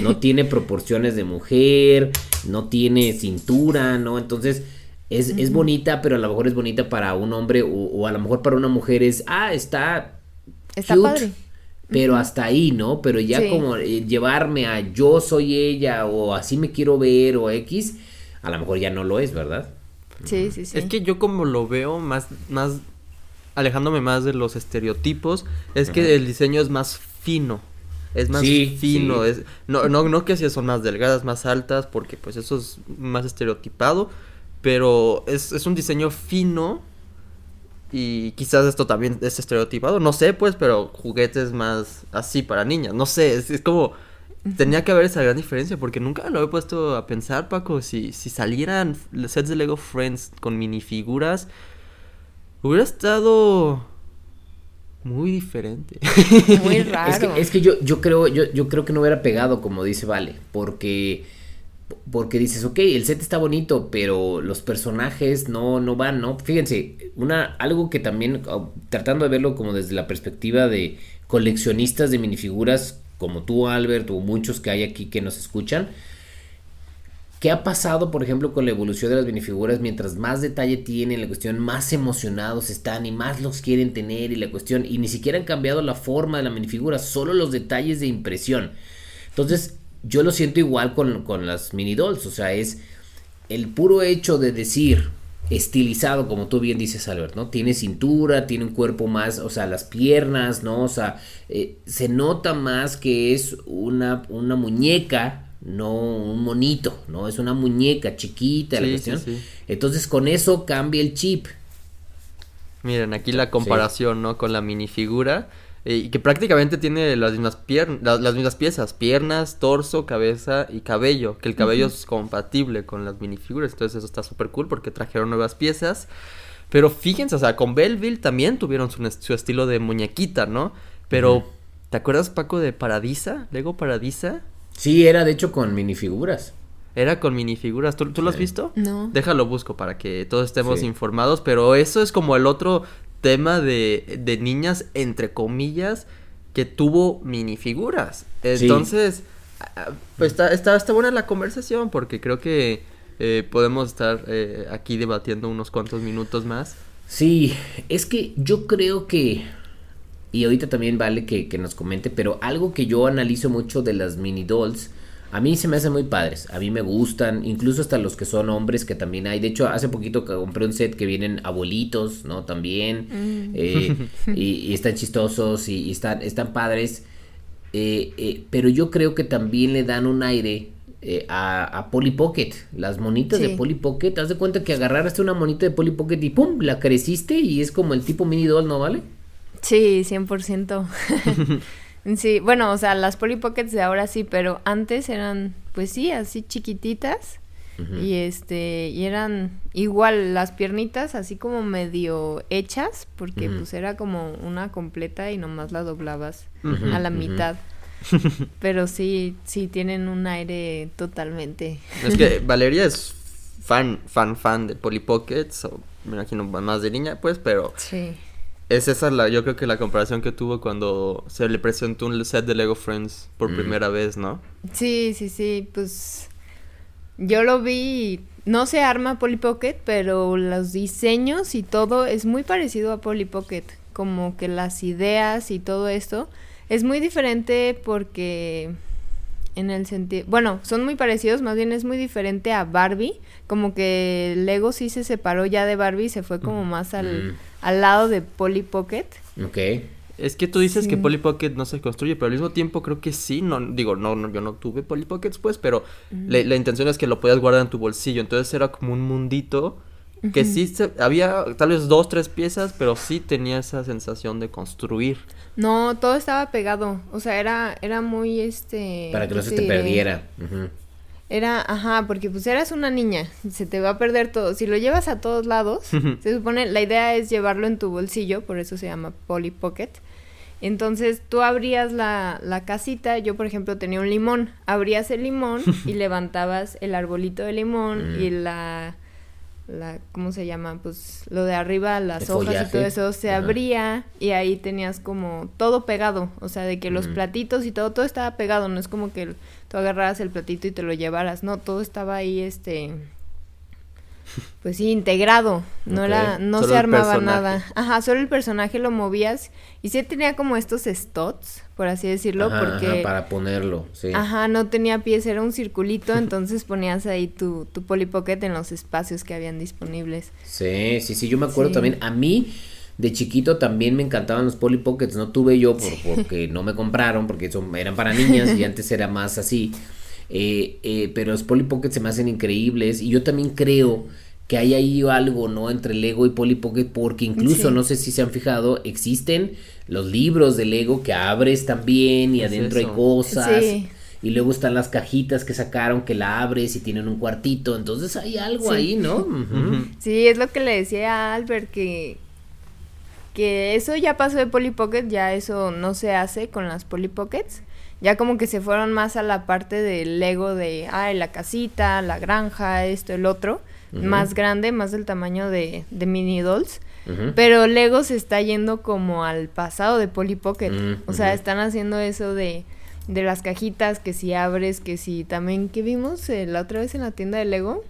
no [laughs] tiene proporciones de mujer, no tiene cintura, ¿no? Entonces, es, es, bonita, pero a lo mejor es bonita para un hombre o, a lo mejor para una mujer es, ah, está... Está padre. Pero hasta ahí, ¿no? Pero ya como eh, llevarme a yo soy ella o así me quiero ver o X a lo mejor ya no lo es, ¿verdad? Sí, sí, sí. Es que yo como lo veo más, más, alejándome más de los estereotipos, es que el diseño es más fino. Es más fino, es no, no, no que si son más delgadas, más altas, porque pues eso es más estereotipado, pero es, es un diseño fino y quizás esto también es estereotipado, no sé pues, pero juguetes más así para niñas, no sé, es, es como Tenía que haber esa gran diferencia porque nunca lo he puesto a pensar, Paco. Si, si salieran sets de Lego Friends con minifiguras, hubiera estado muy diferente. [laughs] Muy raro. Es que, yo, yo, creo, yo, yo creo que no hubiera pegado, como dice Vale, porque porque dices, ok, el set está bonito, pero los personajes no, no van, ¿no? Fíjense, una, algo que también, tratando de verlo como desde la perspectiva de coleccionistas de minifiguras, como tú, Albert, o muchos que hay aquí que nos escuchan, ¿Qué ha pasado, por ejemplo, con la evolución de las minifiguras? Mientras más detalle tienen, la cuestión, más emocionados están y más los quieren tener y la cuestión, y ni siquiera han cambiado la forma de la minifigura, solo los detalles de impresión. Entonces, yo lo siento igual con, con las mini dolls, o sea, es el puro hecho de decir, estilizado, como tú bien dices, Albert, ¿no? Tiene cintura, tiene un cuerpo más, o sea, las piernas, ¿no? O sea, eh, se nota más que es una, una muñeca, no un monito, ¿no? Es una muñeca chiquita, la cuestión. Entonces, con eso cambia el chip. Miren, aquí la comparación, ¿no? Con la minifigura. Eh, y que prácticamente tiene las mismas piernas, las, mismas piezas, piernas, torso, cabeza y cabello, que el cabello es compatible con las minifiguras, entonces eso está súper cool porque trajeron nuevas piezas. Pero fíjense, o sea, con Belleville también tuvieron su, estilo de muñequita, ¿no? Pero ¿Te acuerdas, Paco, de Paradisa? ¿Lego Paradisa? Sí, era de hecho con minifiguras. Era con minifiguras. ¿Tú, ¿tú lo has visto? No. Déjalo busco para que todos estemos informados. Pero eso es como el otro tema de, de niñas, entre comillas, que tuvo minifiguras. Entonces, pues está, está, está, buena la conversación porque creo que eh, podemos estar eh, aquí debatiendo unos cuantos minutos más. Sí, es que yo creo que, y ahorita también vale que, que nos comente, pero algo que yo analizo mucho de las mini dolls, a mí se me hacen muy padres, a mí me gustan, incluso hasta los que son hombres que también hay. De hecho, hace poquito compré un set que vienen abuelitos, ¿no? También. Mm. Eh, [laughs] y, están chistosos y, están, están padres. Eh, eh, pero yo creo que también le dan un aire a, a, Polly Pocket. Las monitas de Polly Pocket. Haz de cuenta que agarraste una monita de Polly Pocket y ¡pum! La creciste y es como el tipo mini doll, ¿no vale? Sí, 100%. [laughs] Sí, bueno, o sea, las Polly Pockets de ahora sí, pero antes eran, pues sí, así chiquititas. Y este, y eran igual las piernitas así como medio hechas, porque pues era como una completa y nomás la doblabas a la mitad. [laughs] Pero sí, sí tienen un aire totalmente. Es que [laughs] Valeria es fan, fan, fan de Polly Pockets, o me imagino más de niña, pues, pero sí. Es esa la, yo creo que la comparación que tuvo cuando se le presentó un set de Lego Friends por mm. primera vez, ¿no? Sí, sí, sí, pues yo lo vi, no se arma Polly Pocket, pero los diseños y todo es muy parecido a Polly Pocket, como que las ideas y todo esto es muy diferente porque en el sentido, bueno, son muy parecidos, más bien es muy diferente a Barbie, como que Lego sí se separó ya de Barbie y se fue como más al, mm. al lado de Polly Pocket. Ok. Es que tú dices que Polly Pocket no se construye, pero al mismo tiempo creo que sí, no, digo, no, no yo no tuve Polly Pockets pues, pero la, la, intención es que lo podías guardar en tu bolsillo, entonces era como un mundito que sí se, había tal vez dos, tres piezas, pero sí tenía esa sensación de construir. No, todo estaba pegado. O sea, era, era muy este. Para que no se te perdiera. Era, ajá, porque pues eras una niña, se te va a perder todo. Si lo llevas a todos lados, se supone, la idea es llevarlo en tu bolsillo, por eso se llama Polly Pocket. Entonces tú abrías la, la casita, yo por ejemplo tenía un limón, abrías el limón y [laughs] levantabas el arbolito de limón y mm. la la ¿cómo se llama? Pues lo de arriba, las hojas y todo eso se abría y ahí tenías como todo pegado, o sea, de que los platitos y todo todo estaba pegado, no es como que tú agarraras el platito y te lo llevaras, no, todo estaba ahí este pues sí, integrado, no era, no se armaba nada. Ajá, solo el personaje lo movías y sí tenía como estos stots, por así decirlo, porque... para ponerlo, sí. Ajá, no tenía pies, era un circulito, entonces ponías ahí tu, tu Polly Pocket en los espacios que habían disponibles. Sí, sí, sí, yo me acuerdo también, a mí de chiquito también me encantaban los Polly Pockets, no tuve yo [laughs] porque no me compraron, porque son, eran para [laughs] niñas y antes era más así. Eh, eh, pero los Polly Pocket se me hacen increíbles y yo también creo que hay ahí algo, ¿no? Entre Lego y Polly Pocket, porque incluso, no sé si se han fijado, existen los libros de Lego que abres también y adentro hay cosas. Y luego están las cajitas que sacaron que la abres y tienen un cuartito. Entonces hay algo ahí, ¿no? [laughs] Sí, es lo que le decía a Albert, que, que eso ya pasó de Polly Pocket, ya eso no se hace con las Polly Pockets ya como que se fueron más a la parte del Lego de, ay, la casita, la granja, esto, el otro, más grande, más del tamaño de, de mini dolls. Pero Lego se está yendo como al pasado de Polly Pocket. O sea, están haciendo eso de, de las cajitas, que si abres, que si también, ¿qué vimos eh, la otra vez en la tienda de Lego?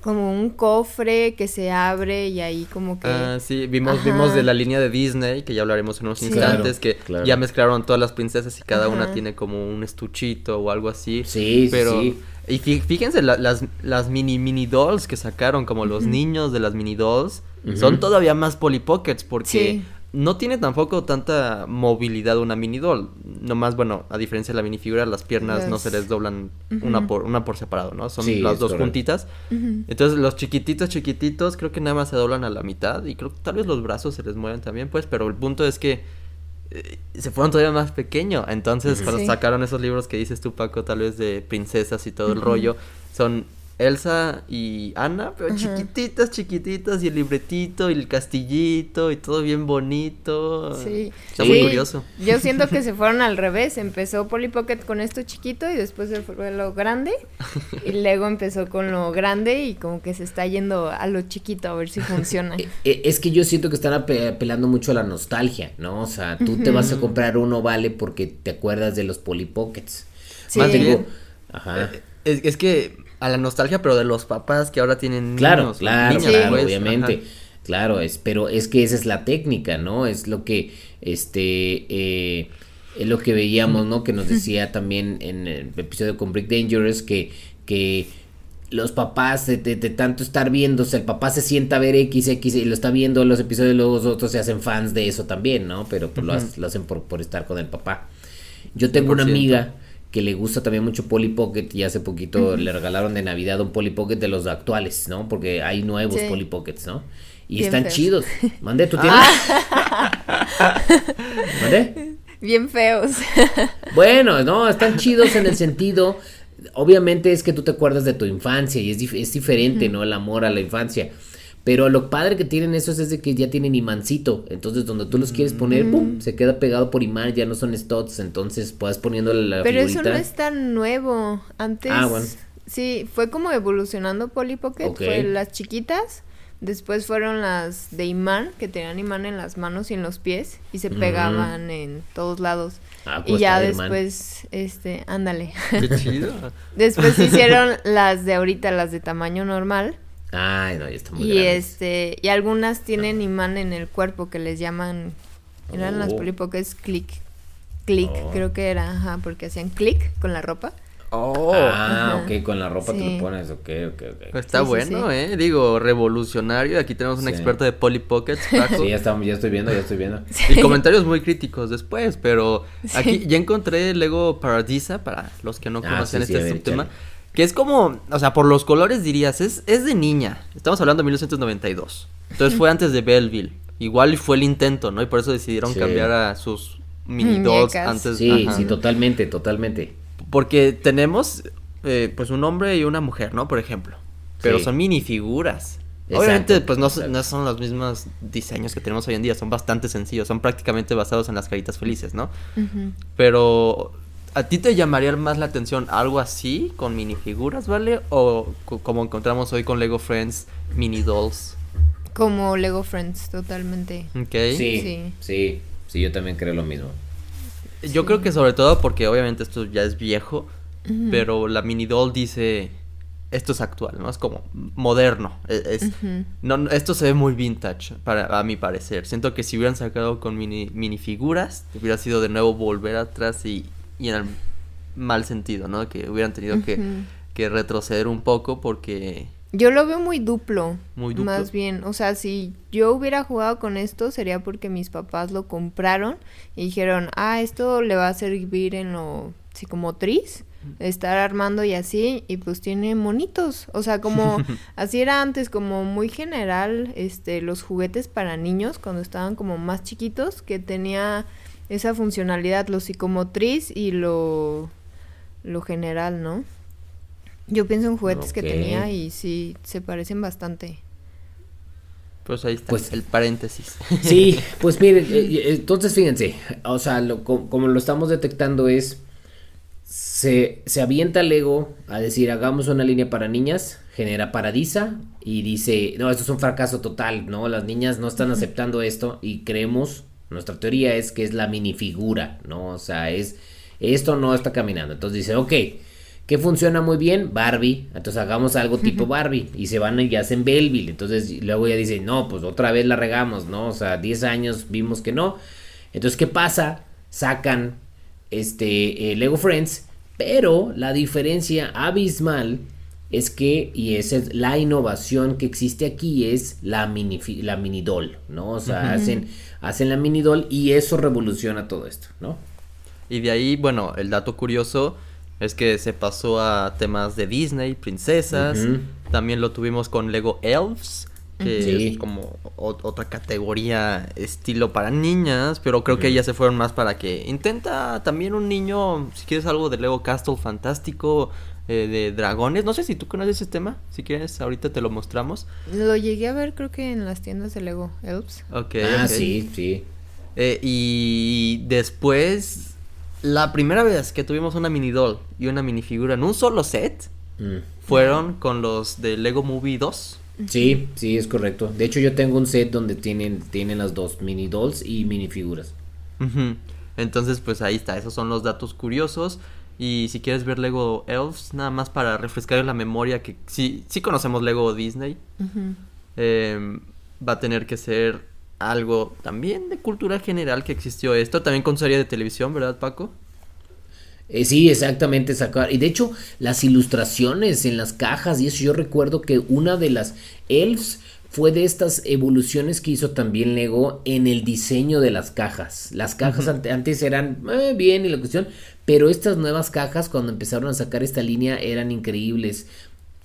Como un cofre que se abre y ahí como que... Ah, sí, vimos, vimos de la línea de Disney, que ya hablaremos en unos instantes, que ya mezclaron todas las princesas y cada una tiene como un estuchito o algo así. Sí, pero... sí. Y fíjense, las, las mini mini dolls que sacaron, como los niños de las mini dolls, son todavía más Polly Pockets porque no tiene tampoco tanta movilidad una mini doll. Nomás, bueno, a diferencia de la minifigura, las piernas no se les doblan una por una por separado, ¿no? Son las dos juntitas. Entonces, los chiquititos, chiquititos, creo que nada más se doblan a la mitad. Y creo que tal vez los brazos se les mueven también, pues. Pero el punto es que eh, se fueron todavía más pequeño. Entonces, cuando sacaron esos libros que dices tú, Paco, tal vez de princesas y todo el rollo, son Elsa y Ana, pero chiquititas, chiquititas, y el libretito, y el castillito, y todo bien bonito. Sí. Está muy curioso. Yo siento que [laughs] se fueron al revés. Empezó Polly Pocket con esto chiquito y después se fue lo grande. [laughs] y luego empezó con lo grande y como que se está yendo a lo chiquito a ver si funciona. Eh, [laughs] eh, es que yo siento que están apelando mucho a la nostalgia, ¿no? O sea, tú te vas a comprar uno, vale, porque te acuerdas de los Polly Pockets. Sí. Ajá. Eh, es, es que a la nostalgia, pero de los papás que ahora tienen claro, niños. Claro, claro, pues, obviamente. Claro, es, pero es que esa es la técnica, ¿no? Es lo que, este, eh, es lo que veíamos, ¿no? Que nos decía también en el episodio con Brick Dangerous que, que los papás de, tanto estar viéndose, el papá se sienta a ver X, X y lo está viendo los episodios, luego los otros se hacen fans de eso también, ¿no? Pero pues, lo, hacen por, por estar con el papá. Yo tengo una amiga que le gusta también mucho Polly Pocket y hace poquito le regalaron de Navidad un Polly Pocket de los actuales, ¿no? Porque hay nuevos Polly Pockets, ¿no? Y están chidos. Mande, ¿tú tienes? Ah. ¿Mande? Bien feos. bueno, no, están chidos en el sentido, obviamente es que tú te acuerdas de tu infancia y es, es diferente, ¿no? El amor a la infancia. Pero lo padre que tienen esos es de que ya tienen imancito. Entonces, donde tú los quieres poner, ¡pum! Mm. Se queda pegado por imán, ya no son studs. Entonces, puedes poniéndole la Pero eso no es tan nuevo. Antes. Ah, bueno. Sí, fue como evolucionando Polly Pocket. Fue las chiquitas. Después fueron las de imán, que tenían imán en las manos y en los pies. Y se pegaban en todos lados. Ah, y ya después, este, ándale. Qué chido. [laughs] después hicieron las de ahorita, las de tamaño normal Ay, no, ya está muy Y este, y algunas tienen imán en el cuerpo que les llaman, eran las oh. polipoques click, click, oh. creo que era, ajá, porque hacían click con la ropa. Oh. Ah, ok, con la ropa te lo pones, ok, ok, ok. Está bueno, ¿eh? Digo, revolucionario. Aquí tenemos un experto de Polly Pockets, [laughs] Sí, ya, estamos, ya estoy viendo, ya estoy viendo. Y comentarios muy críticos después, pero aquí ya encontré Lego Paradisa para los que no ah, conocen este subtema. Que es como, o sea, por los colores dirías, es, es de niña. Estamos hablando de 1992. Entonces fue antes de Belleville. Igual fue el intento, ¿no? Y por eso decidieron cambiar a sus mini dolls antes. Sí, sí, totalmente, totalmente. Porque tenemos, eh, pues, un hombre y una mujer, ¿no? Por ejemplo. Pero son minifiguras. Obviamente, pues no, no, son los mismos diseños que tenemos hoy en día, son bastante sencillos, son prácticamente basados en las caritas felices, ¿no? Pero ¿A ti te llamaría más la atención algo así, con minifiguras, ¿vale? O como encontramos hoy con Lego Friends, mini dolls. Como Lego Friends, totalmente. Ok. Sí, sí, sí, yo también creo lo mismo. Yo creo que sobre todo porque obviamente esto ya es viejo, pero la mini doll dice, esto es actual, ¿no? Es como moderno. E-, es, no, esto se ve muy vintage, para, a mi parecer. Siento que si hubieran sacado con mini, minifiguras, hubiera sido de nuevo volver atrás y y en el mal sentido, ¿no? Que hubieran tenido que, que retroceder un poco porque... Yo lo veo muy duplo, muy duplo. Más bien, o sea, si yo hubiera jugado con esto sería porque mis papás lo compraron y dijeron, ah, esto le va a servir en lo psicomotriz, estar armando y así, y pues tiene monitos, o sea, como [laughs] así era antes, como muy general, este, los juguetes para niños cuando estaban como más chiquitos, que tenía esa funcionalidad, lo psicomotriz y lo, lo general, ¿no? Yo pienso en juguetes que tenía y sí, se parecen bastante. Pues ahí está pues, el paréntesis. Sí, [laughs] pues miren, eh, eh, entonces fíjense, o sea, lo, como lo estamos detectando es, se, se avienta Lego a decir, hagamos una línea para niñas, genera Paradisa y dice, no, esto es un fracaso total, ¿no? Las niñas no están aceptando esto y creemos nuestra teoría es que es la minifigura, ¿no? O sea, es esto no está caminando. Entonces dice, ok, ¿qué funciona muy bien? Barbie. Entonces hagamos algo tipo Barbie. Y se van y hacen Belleville. Entonces luego ya dicen, no, pues otra vez la regamos, ¿no? O sea, 10 años vimos que no. Entonces, ¿qué pasa? Sacan este eh, Lego Friends. Pero la diferencia abismal es que, y esa es la innovación que existe aquí, es la mini, la mini doll, ¿no? O sea, hacen hacen la mini doll y eso revoluciona todo esto, ¿no? Y de ahí, bueno, el dato curioso es que se pasó a temas de Disney, princesas, también lo tuvimos con Lego Elves, que es como otra categoría estilo para niñas, pero creo que ellas se fueron más para que intenta también un niño, si quieres algo de Lego Castle fantástico, eh, de dragones. No sé si tú conoces ese tema. Si quieres, ahorita te lo mostramos. Lo llegué a ver, creo que en las tiendas de Lego Elves. Ok. Ah, sí, sí. Eh, y después, la primera vez que tuvimos una mini doll y una minifigura en un solo set, mm. fueron con los de Lego Movie 2. Sí, sí, es correcto. De hecho, yo tengo un set donde tienen, tienen las dos mini dolls y minifiguras. Entonces, pues ahí está, esos son los datos curiosos. Y si quieres ver Lego Elves, nada más para refrescar la memoria que sí, sí conocemos Lego Disney. Em, va a tener que ser algo también de cultura general que existió esto, también con serie de televisión, ¿verdad, Paco? Eh, sí, exactamente, sacar. Y de hecho, las ilustraciones en las cajas, y eso yo recuerdo que una de las elves fue de estas evoluciones que hizo también Lego en el diseño de las cajas. Las cajas antes eran eh, bien y la cuestión, pero estas nuevas cajas cuando empezaron a sacar esta línea eran increíbles.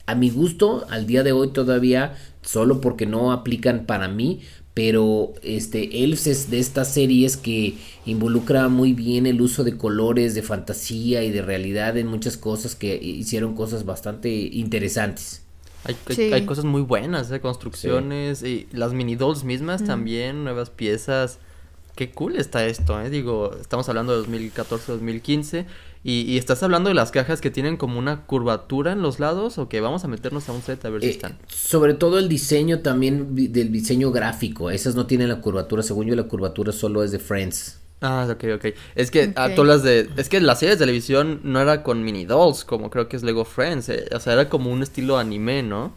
A mi gusto, al día de hoy todavía, solo porque no aplican para mí, pero este Elves es de estas series que involucra muy bien el uso de colores, de fantasía y de realidad en muchas cosas que hicieron cosas bastante interesantes. Hay, cosas muy buenas, ¿eh? construcciones y las mini dolls mismas también, nuevas piezas. Qué cool está esto, ¿eh? Digo, estamos hablando de 2014-2015 y, y, estás hablando de las cajas que tienen como una curvatura en los lados o que vamos a meternos a un set a ver si eh, están. Sobre todo el diseño también del diseño gráfico, esas no tienen la curvatura, según yo la curvatura solo es de Friends. Ah, ok, ok. Es que a todas las de. Es que la serie de televisión no era con mini dolls, como creo que es Lego Friends. Eh, o sea, era como un estilo anime, ¿no?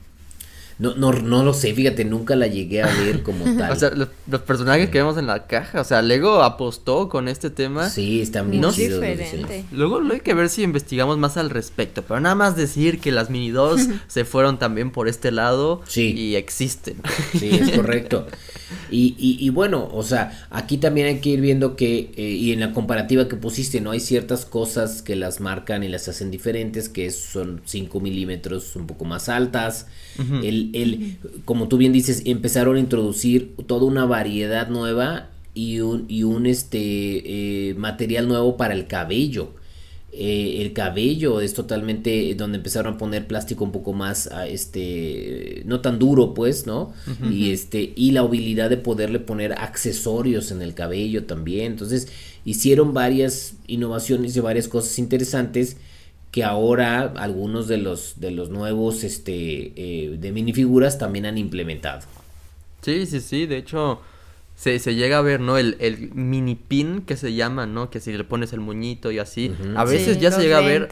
No, no, no lo sé, fíjate, nunca la llegué a ver [laughs] como tal. o sea, los, personajes que vemos en la caja, o sea, Lego apostó con este tema. Sí, está muy no diferente. Luego hay que ver si investigamos más al respecto, pero nada más decir que las mini dolls [laughs] se fueron también por este lado sí. y existen. Sí, es [laughs] correcto. Y, y, bueno, o sea, aquí también hay que ir viendo que, eh, y en la comparativa que pusiste, ¿no? Hay ciertas cosas que las marcan y las hacen diferentes, que son 5 milímetros un poco más altas. El, el, como tú bien dices, empezaron a introducir toda una variedad nueva y un, y un este, eh, material nuevo para el cabello. Eh, el cabello es totalmente donde empezaron a poner plástico un poco más ah, este no tan duro pues no y este y la habilidad de poderle poner accesorios en el cabello también. Entonces hicieron varias innovaciones y varias cosas interesantes que ahora algunos de los de los nuevos este eh, de minifiguras también han implementado sí sí sí de hecho se, se llega a ver, ¿no? El, el mini pin que se llama, ¿no? Que si le pones el muñito y así. A veces ya se llega a ver.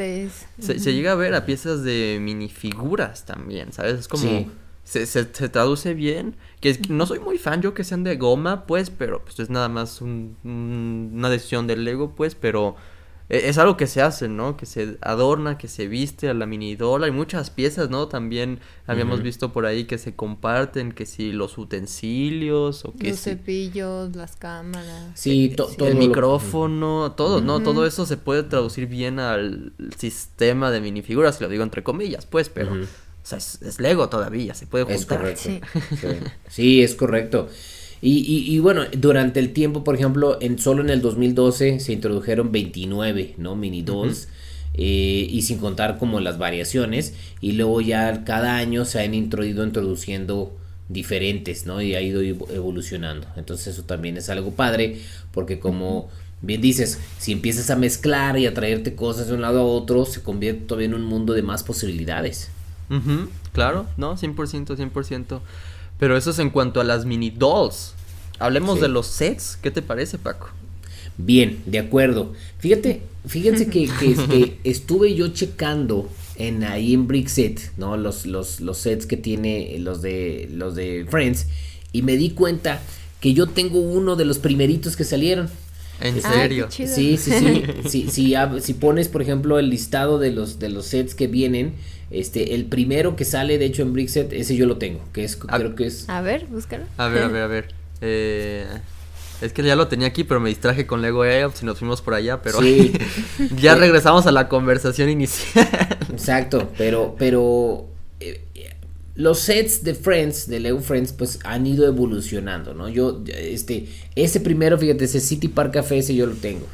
Se, se, llega a ver a piezas de minifiguras también, ¿sabes? Es como. Se, se, traduce bien. Que no soy muy fan yo que sean de goma, pues, pero pues es nada más un, una decisión del Lego, pues, pero es algo que se hace, ¿no? Que se adorna, que se viste a la mini doll. Hay muchas piezas, ¿no? También habíamos visto por ahí que se comparten, que si los utensilios o que Los cepillos, las cámaras. Sí, todo. El micrófono, todo, ¿no? Todo eso se puede traducir bien al sistema de minifiguras, lo digo entre comillas, pues, pero... O sea, es, Lego todavía, se puede juntar. Es correcto. sí es correcto. Y, y, bueno, durante el tiempo, por ejemplo, en solo en el 2012 se introdujeron 29, ¿no? Mini dolls. Eh, y sin contar como las variaciones. Y luego ya cada año se han ido introduciendo diferentes, ¿no? Y ha ido evolucionando. Entonces eso también es algo padre. Porque como bien dices, si empiezas a mezclar y a traerte cosas de un lado a otro, se convierte todavía en un mundo de más posibilidades. claro, ¿no? 100%, 100%. Pero eso es en cuanto a las mini dolls. Hablemos de los sets. ¿Qué te parece, Paco? Bien, de acuerdo. Fíjate, fíjense [laughs] que, este, estuve yo checando en ahí en Brickset, ¿no? Los, los, los sets que tiene los de los de Friends y me di cuenta que yo tengo uno de los primeritos que salieron. ¿En serio? sí, sí, sí. [laughs] si, si, si, pones, por ejemplo, el listado de los, de los sets que vienen, este, el primero que sale, de hecho, en Brickset, ese yo lo tengo, que es, creo que es... A ver, búscalo. A ver, a ver, a ver. Eh, es que ya lo tenía aquí, pero me distraje con Lego Elves y nos fuimos por allá, pero sí. [laughs] ya regresamos a la conversación inicial. Exacto, pero, pero eh, los sets de Friends, de Lego Friends, pues han ido evolucionando, ¿no? Yo, este, ese primero, fíjate, ese City Park Café, ese yo lo tengo.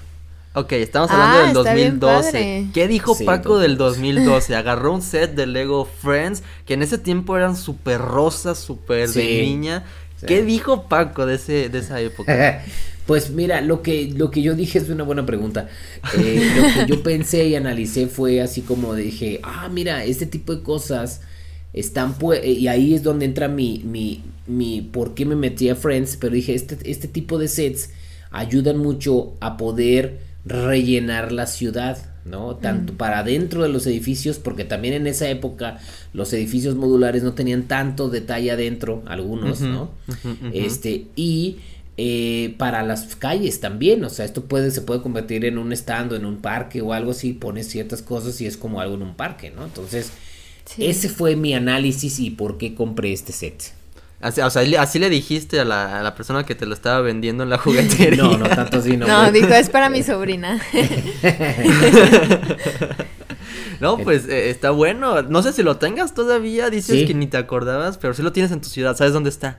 Ok, estamos hablando Ah, del está bien 2012. padre. ¿Qué dijo Sí, Paco del 2012? [laughs] Agarró un set de Lego Friends que en ese tiempo eran súper rosas, súper de niña. sí. ¿Qué dijo Paco de ese de esa época? [laughs] Pues mira, lo que, lo que yo dije es una buena pregunta. Eh, lo que yo pensé y analicé fue así como dije, ah, mira, este tipo de cosas están pues, y ahí es donde entra mi, mi, mi, por qué me metí a Friends, pero dije, este, este tipo de sets ayudan mucho a poder rellenar la ciudad, ¿no? Tanto para dentro de los edificios, porque también en esa época los edificios modulares no tenían tanto detalle adentro, algunos, ¿no? Este, y eh, para las calles también, o sea, esto puede, se puede convertir en un stand o en un parque o algo así, pones ciertas cosas y es como algo en un parque, ¿no? Entonces, Sí. ese fue mi análisis y por qué compré este set. Así, o sea, le- así le dijiste a la, a la persona que te lo estaba vendiendo en la juguetería. No, no tanto así, no. No, dijo, es para mi sobrina. [laughs] No, pues eh, está bueno. No sé si lo tengas todavía. Dices Sí. que ni te acordabas, pero sí lo tienes en tu ciudad. ¿Sabes dónde está?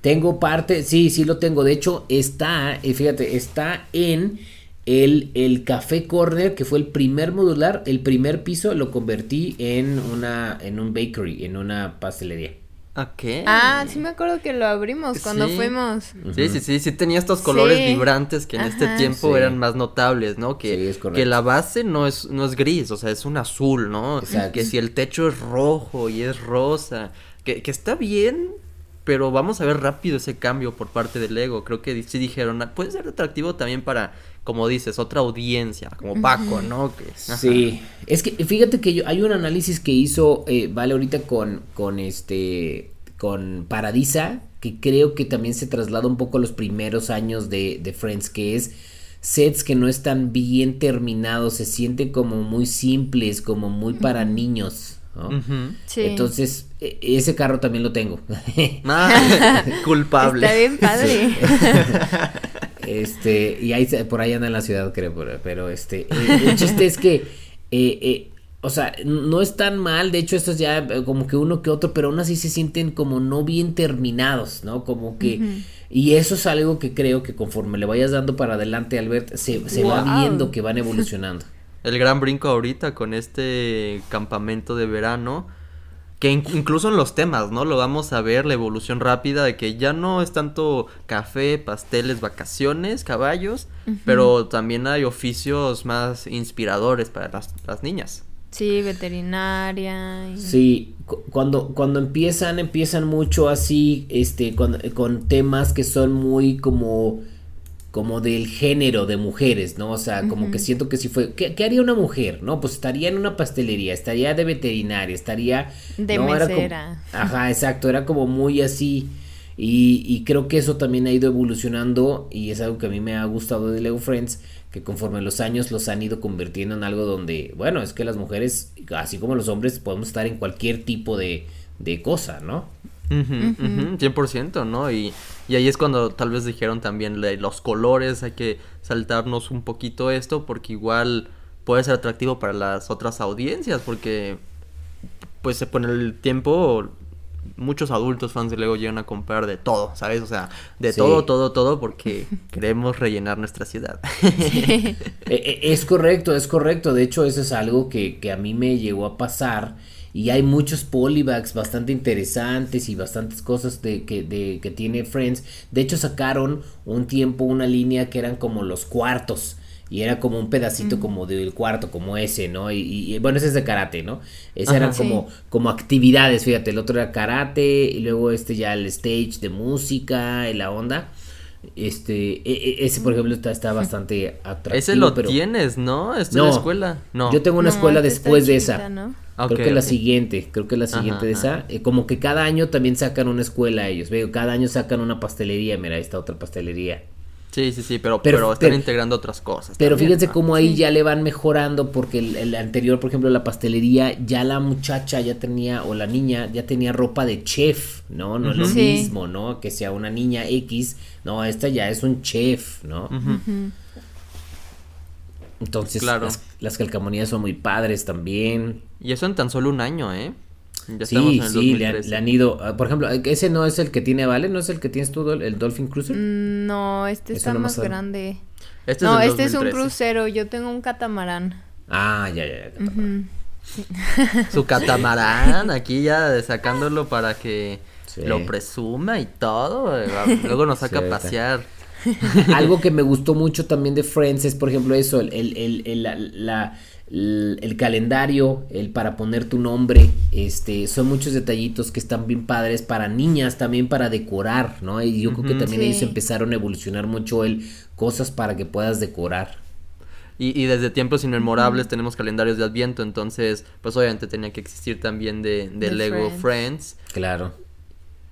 Tengo parte, sí, sí lo tengo. De hecho, está, y fíjate, está en el, el Café Corner, que fue el primer modular, el primer piso lo convertí en una, en un bakery, en una pastelería. Ok. ah, sí me acuerdo que lo abrimos cuando Sí. fuimos. Sí, sí, sí, sí tenía estos colores Sí. vibrantes que en este tiempo Sí. eran más notables, ¿no? Que, Sí, es correcto. que la base no es, no es gris, o sea, es un azul, ¿no? Exacto. Que si el techo es rojo y es rosa, que, que está bien, pero vamos a ver rápido ese cambio por parte del Lego. Creo que sí dijeron, "Ah, puede ser atractivo también para, como dices, otra audiencia, como Paco, ¿no? Que. Sí, es que fíjate que yo, hay un análisis que hizo eh, Vale ahorita con, con este con Paradisa, que creo que también se traslada un poco a los primeros años de, de Friends, que es sets que no están bien terminados, se sienten como muy simples, como muy para niños. ¿No? Ujú. Sí. Entonces, e- ese carro también lo tengo. [laughs] Ah, [laughs] culpable. Está bien padre. [laughs] Este, y ahí por ahí anda en la ciudad, creo, pero, pero, este, el, el chiste es que, eh, eh, o sea, no es tan mal, de hecho, esto es ya eh, como que uno que otro, pero aún así se sienten como no bien terminados, ¿no? Como que, y eso es algo que creo que conforme le vayas dando para adelante, Albert, se, se va viendo que van evolucionando. El gran brinco ahorita con este campamento de verano. Que in- incluso en los temas, ¿no? Lo vamos a ver, la evolución rápida de que ya no es tanto café, pasteles, vacaciones, caballos, pero también hay oficios más inspiradores para las, las niñas. Sí, veterinaria. y- Sí, cu- cuando, cuando empiezan, empiezan mucho así, este, con, con temas que son muy como, como del género de mujeres, ¿no? O sea, como que siento que si fue, ¿qué, qué haría una mujer? No, pues estaría en una pastelería, estaría de veterinaria, estaría... De ¿no? Era como- mesera. ajá, exacto, era como muy así. Y, y creo que eso también ha ido evolucionando y es algo que a mí me ha gustado de Lego Friends, que conforme los años los han ido convirtiendo en algo donde, bueno, es que las mujeres, así como los hombres, podemos estar en cualquier tipo de, de cosa, ¿no? Ujú, ujú, 100%, ¿no? Y, y ahí es cuando tal vez dijeron también los colores, hay que saltarnos un poquito esto porque igual puede ser atractivo para las otras audiencias porque pues con el tiempo muchos adultos fans de Lego llegan a comprar de todo, ¿sabes? O sea, de Sí. todo, todo, todo porque [laughs] queremos rellenar nuestra ciudad. Eh, [laughs] eh, Es correcto, es correcto. De hecho, eso es algo que, que a mí me llegó a pasar. Y hay muchos polybags bastante interesantes y bastantes cosas de, que, de, que tiene Friends. De hecho, sacaron un tiempo una línea que eran como los cuartos. Y era como un pedacito como del cuarto, como ese, ¿no? Y, y- bueno, ese es de karate, ¿no? Ese Ajá. eran como, como actividades, fíjate. El otro era karate y luego este ya el stage de música y la onda. Este, e- e- ese por ejemplo está, está bastante atractivo. Ese lo pero- tienes, ¿no? ¿Es tu No. escuela? No. Yo tengo una No, escuela después de chiquita, esa. ¿no? Creo que la siguiente, creo que la siguiente Ajá, de esa. eh, como que cada año también sacan una escuela ellos. Veo, cada año sacan una pastelería. Mira, esta otra pastelería. Sí, sí, sí, pero, Pero- pero, están pero- integrando otras cosas. Pero también, fíjense ¿no? cómo ahí ya le van mejorando porque el, el anterior, por ejemplo, la pastelería, ya la muchacha ya tenía, o la niña, ya tenía ropa de chef, ¿no? No es lo. Sí. mismo, ¿no? Que sea una niña X, no, esta ya es un chef, ¿no? Ujú. Entonces, Claro. las, las calcamonías son muy padres también. Y eso en tan solo un año, ¿eh? Ya estamos Sí, en el sí, le han, 2013. le han ido, ah, por ejemplo, ese no es el que tiene Vale, no es el que tienes tú, el Dolphin Cruiser. Mm, No, este Eso está no más más- grande. Este no, este es un crucero, yo tengo un catamarán. Ah, ya, ya, ya. [laughs] Su catamarán, aquí ya sacándolo para que lo presuma y todo. Eh, luego nos saca a pasear. [laughs] Algo que me gustó mucho también de Friends es, por ejemplo, eso, el, el, el, la, el, calendario, el para poner tu nombre, este, son muchos detallitos que están bien padres para niñas, también para decorar, ¿no? Y yo creo que también ellos empezaron a evolucionar mucho el cosas para que puedas decorar. Y, y desde tiempos inmemorables tenemos calendarios de Adviento, entonces, pues obviamente tenía que existir también de, de, Lego Friends. Claro.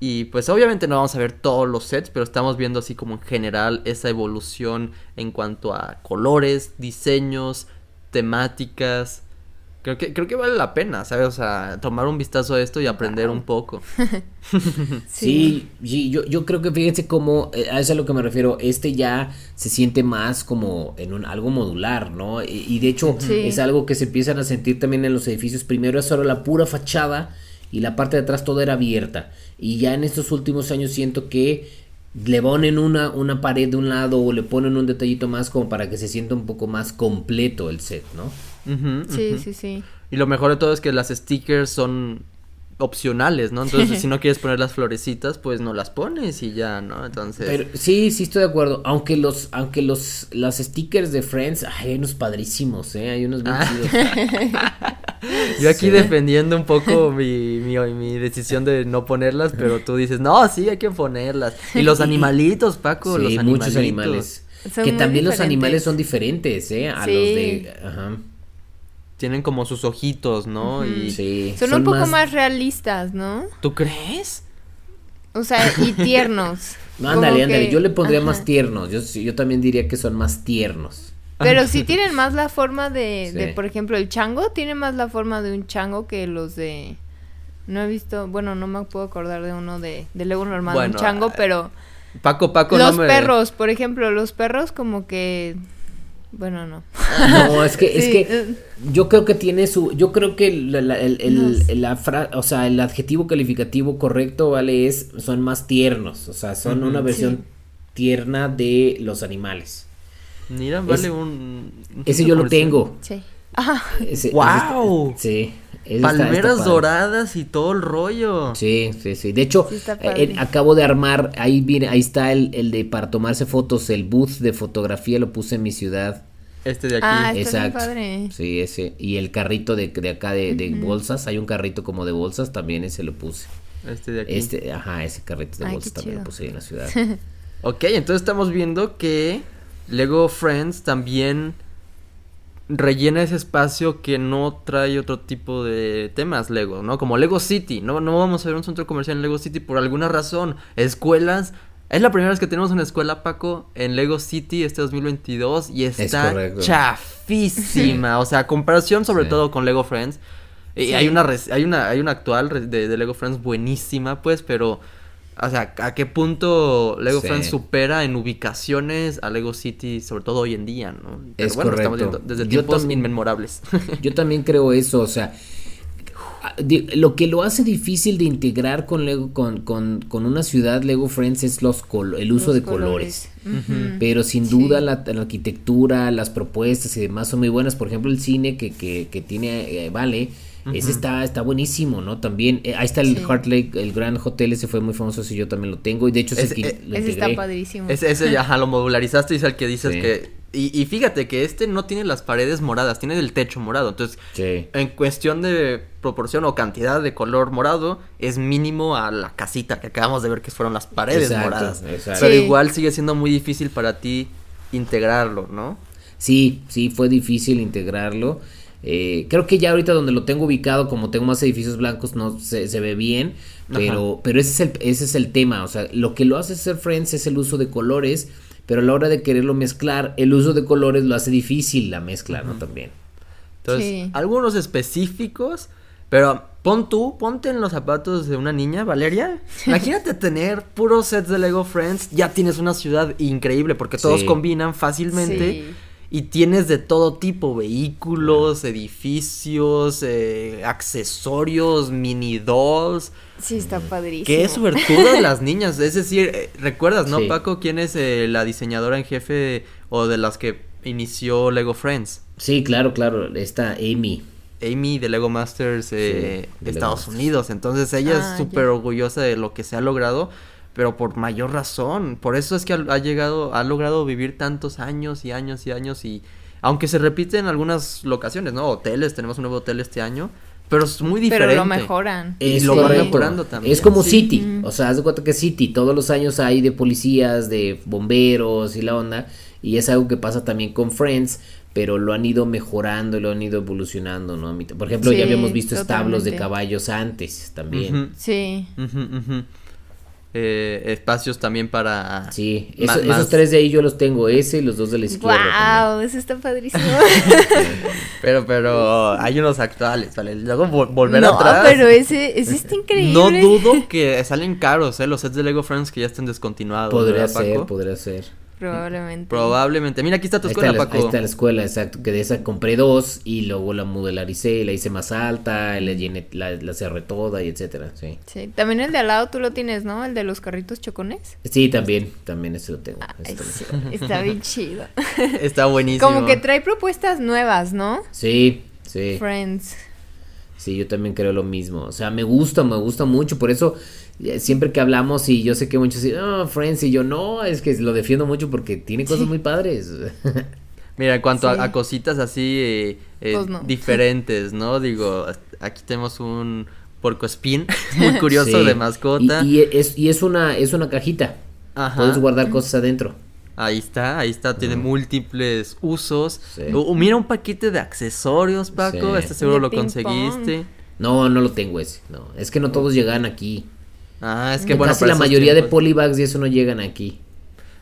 Y pues obviamente no vamos a ver todos los sets, pero estamos viendo así como en general esa evolución en cuanto a colores, diseños, temáticas. Creo que, creo que vale la pena, ¿sabes? O sea, tomar un vistazo a esto y aprender un poco. [laughs] sí, yo, yo creo que fíjense cómo, eh, a eso es a lo que me refiero, este ya se siente más como en un algo modular, ¿no? Y, de hecho es algo que se empiezan a sentir también en los edificios. Primero es solo la pura fachada y la parte de atrás todo era abierta. Y ya en estos últimos años siento que le ponen una, una pared de un lado o le ponen un detallito más como para que se sienta un poco más completo el set, ¿no? sí, sí, sí. Y lo mejor de todo es que las stickers son opcionales, ¿no? Entonces, [laughs] si no quieres poner las florecitas, pues no las pones y ya, ¿no? Entonces. Pero sí, sí estoy de acuerdo. Aunque los, aunque los, las stickers de Friends, hay unos padrísimos, ¿eh? Hay unos bien ah. [laughs] Yo aquí defendiendo un poco [laughs] mi, mi, mi, decisión de no ponerlas, pero tú dices, no, sí, hay que ponerlas. Y los animalitos, Paco, los animalitos. muchos animales. que también los animales son diferentes, ¿eh? A los de... Ajá tienen como sus ojitos, ¿no? y sí. Son, un poco más... realistas, ¿no? ¿Tú crees? O sea, y [laughs] tiernos. no, ándale, ándale. Yo le pondría más tiernos. Yo, yo también diría que son más tiernos. Pero sí tienen más la forma de, de, por ejemplo, el chango tiene más la forma de un chango que los de... No he visto, bueno, no me puedo acordar de uno de, de Lego normal, un chango, pero... Paco, Paco, Los perros, por ejemplo, los perros como que bueno, no. No, es que, es que eh. yo creo que tiene su, yo creo que la, el, el, la o sea, el adjetivo calificativo correcto, ¿vale? Es, son más tiernos, o sea, son una versión tierna de los animales. Mira, vale un, Ese yo lo tengo. Sí. ¡Wow! sí. Palmeras doradas y todo el rollo. Sí, sí, sí. De hecho, eh, acabo de armar, ahí viene, ahí está el, el, de para tomarse fotos, el booth de fotografía lo puse en mi ciudad. Este de aquí. Ah, Exacto. Padre. Sí, ese. Y el carrito de, de acá de, de bolsas, hay un carrito como de bolsas, también ese lo puse. Este de aquí. Este, ajá, ese carrito de bolsas también lo puse ahí en la ciudad. [laughs] ok, entonces estamos viendo que Lego Friends también rellena ese espacio que no trae otro tipo de temas Lego, ¿no? Como Lego City, no, no vamos a ver un centro comercial en Lego City por alguna razón. Escuelas, es la primera vez que tenemos una escuela, Paco, en Lego City este 2022 y está chafísima, o sea, comparación sobre todo con Lego Friends. Y hay una hay una hay una actual de, de Lego Friends buenísima, pues, pero o sea, ¿a qué punto Lego Friends supera en ubicaciones a Lego City, sobre todo hoy en día, ¿no? es correcto. desde tiempos inmemorables. [laughs] yo también creo eso, o sea, lo que lo hace difícil de integrar con Lego, con, con, con una ciudad Lego Friends es los el uso de colores. Pero sin duda la, arquitectura, las propuestas y demás son muy buenas. Por ejemplo, el cine que, que, que tiene, eh, vale ese está, está buenísimo, ¿no? También, eh, ahí está el Heart Lake, el Gran Hotel, ese fue muy famoso, ese yo también lo tengo. Y de hecho, ese, eh, ese está padrísimo. Ese, ese ya lo modularizaste y es el que dices que. Y, y, fíjate que este no tiene las paredes moradas, tiene el techo morado. Entonces, en cuestión de proporción o cantidad de color morado, es mínimo a la casita que acabamos de ver que fueron las paredes moradas. Pero igual sigue siendo muy difícil para ti integrarlo, ¿no? Sí, sí, fue difícil integrarlo. Eh, creo que ya ahorita donde lo tengo ubicado, como tengo más edificios blancos, no se, se ve bien. Pero, pero ese es, el, ese es el tema. O sea, lo que lo hace ser Friends es el uso de colores. Pero a la hora de quererlo mezclar, el uso de colores lo hace difícil la mezcla, ¿no? También. Entonces, algunos específicos. Pero pon tú, ponte en los zapatos de una niña, Valeria. [laughs] Imagínate tener puros sets de Lego Friends. Ya tienes una ciudad increíble porque todos combinan fácilmente. Y tienes de todo tipo, vehículos, edificios, eh, accesorios, mini dolls. Sí, está padrísimo. Que es suertudo las niñas. Es decir, eh, ¿recuerdas, no, Paco, quién es eh, la diseñadora en jefe o de las que inició Lego Friends? Sí, claro, claro. Está Amy. Amy de Lego Masters de Estados Unidos. Entonces ella es ah, súper orgullosa de lo que se ha logrado pero por mayor razón. Por eso es que ha, llegado, ha logrado vivir tantos años y años y años y aunque se repite en algunas locaciones, ¿no? Hoteles, tenemos un nuevo hotel este año, pero es muy diferente. Pero lo mejoran. Y lo van mejorando también. Es como City, o sea, haz de cuenta que City, todos los años hay de policías, de bomberos y la onda, y es algo que pasa también con Friends, pero lo han ido mejorando, lo han ido evolucionando, ¿no? Por ejemplo, ya habíamos visto establos de caballos antes también. Sí. Eh, espacios también para... Sí, esos tres de ahí yo los tengo, ese y los dos de la izquierda. ¡Wow! Eso está padrísimo. [laughs] pero, pero hay unos actuales, ¿vale? Luego volver atrás. No, pero ese, ese está increíble. No dudo que salen caros, ¿eh? Los sets de Lego Friends que ya estén descontinuados. Podría ser, podría ser. Probablemente. Probablemente. Mira, aquí está tu escuela, está Paco. Ahí está la escuela, exacto. Que de esa compré dos y luego la modelaricé, la hice más alta, la llené, la, la cerré toda y etcétera, sí. Sí, también el de al lado tú lo tienes, ¿no? El de los carritos chocones. Sí, también, también ese lo tengo. está bien [laughs] chido. Está buenísimo. Como que trae propuestas nuevas, ¿no? Sí, sí. Friends. Sí, yo también creo lo mismo. O sea, me gusta, me gusta mucho. Por eso, siempre que hablamos, y yo sé que muchos dicen, oh, Friends, y yo no, es que lo defiendo mucho porque tiene cosas muy padres. [laughs] Mira, en cuanto a, cositas así eh, eh, pues diferentes, ¿no? Digo, aquí tenemos un porco spin [laughs] muy curioso de mascota. Y, es, y es una, es una cajita. Ajá. Puedes guardar cosas adentro. Ahí está, ahí está, tiene múltiples usos. mira un paquete de accesorios, Paco, este seguro lo conseguiste. No, no lo tengo ese, no, es que no todos llegan aquí. Ah, es que bueno, casi la mayoría de polybags y eso no llegan aquí.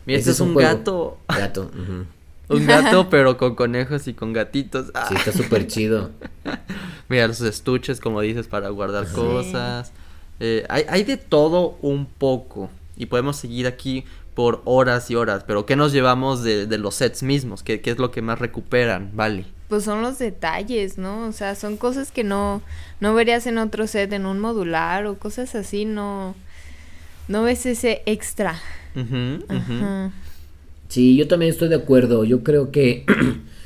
Mira, este es, un, gato. Gato. [laughs] un gato, [laughs] pero con conejos y con gatitos. Sí, está súper chido. [laughs] Mira, los estuches, como dices, para guardar cosas. Eh, hay, hay de todo un poco. Y podemos seguir aquí por horas y horas, pero ¿qué nos llevamos de, de los sets mismos? ¿Qué, ¿Qué, es lo que más recuperan? Vale. Pues son los detalles, ¿no? O sea, son cosas que no, no verías en otro set, en un modular o cosas así, no, no ves ese extra. Sí, yo también estoy de acuerdo. Yo creo que [clears throat]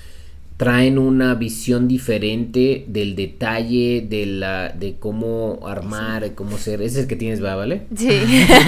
traen una visión diferente del detalle, de la, de cómo armar, cómo ser. Ese es el que tienes, ¿vale? Sí. [laughs]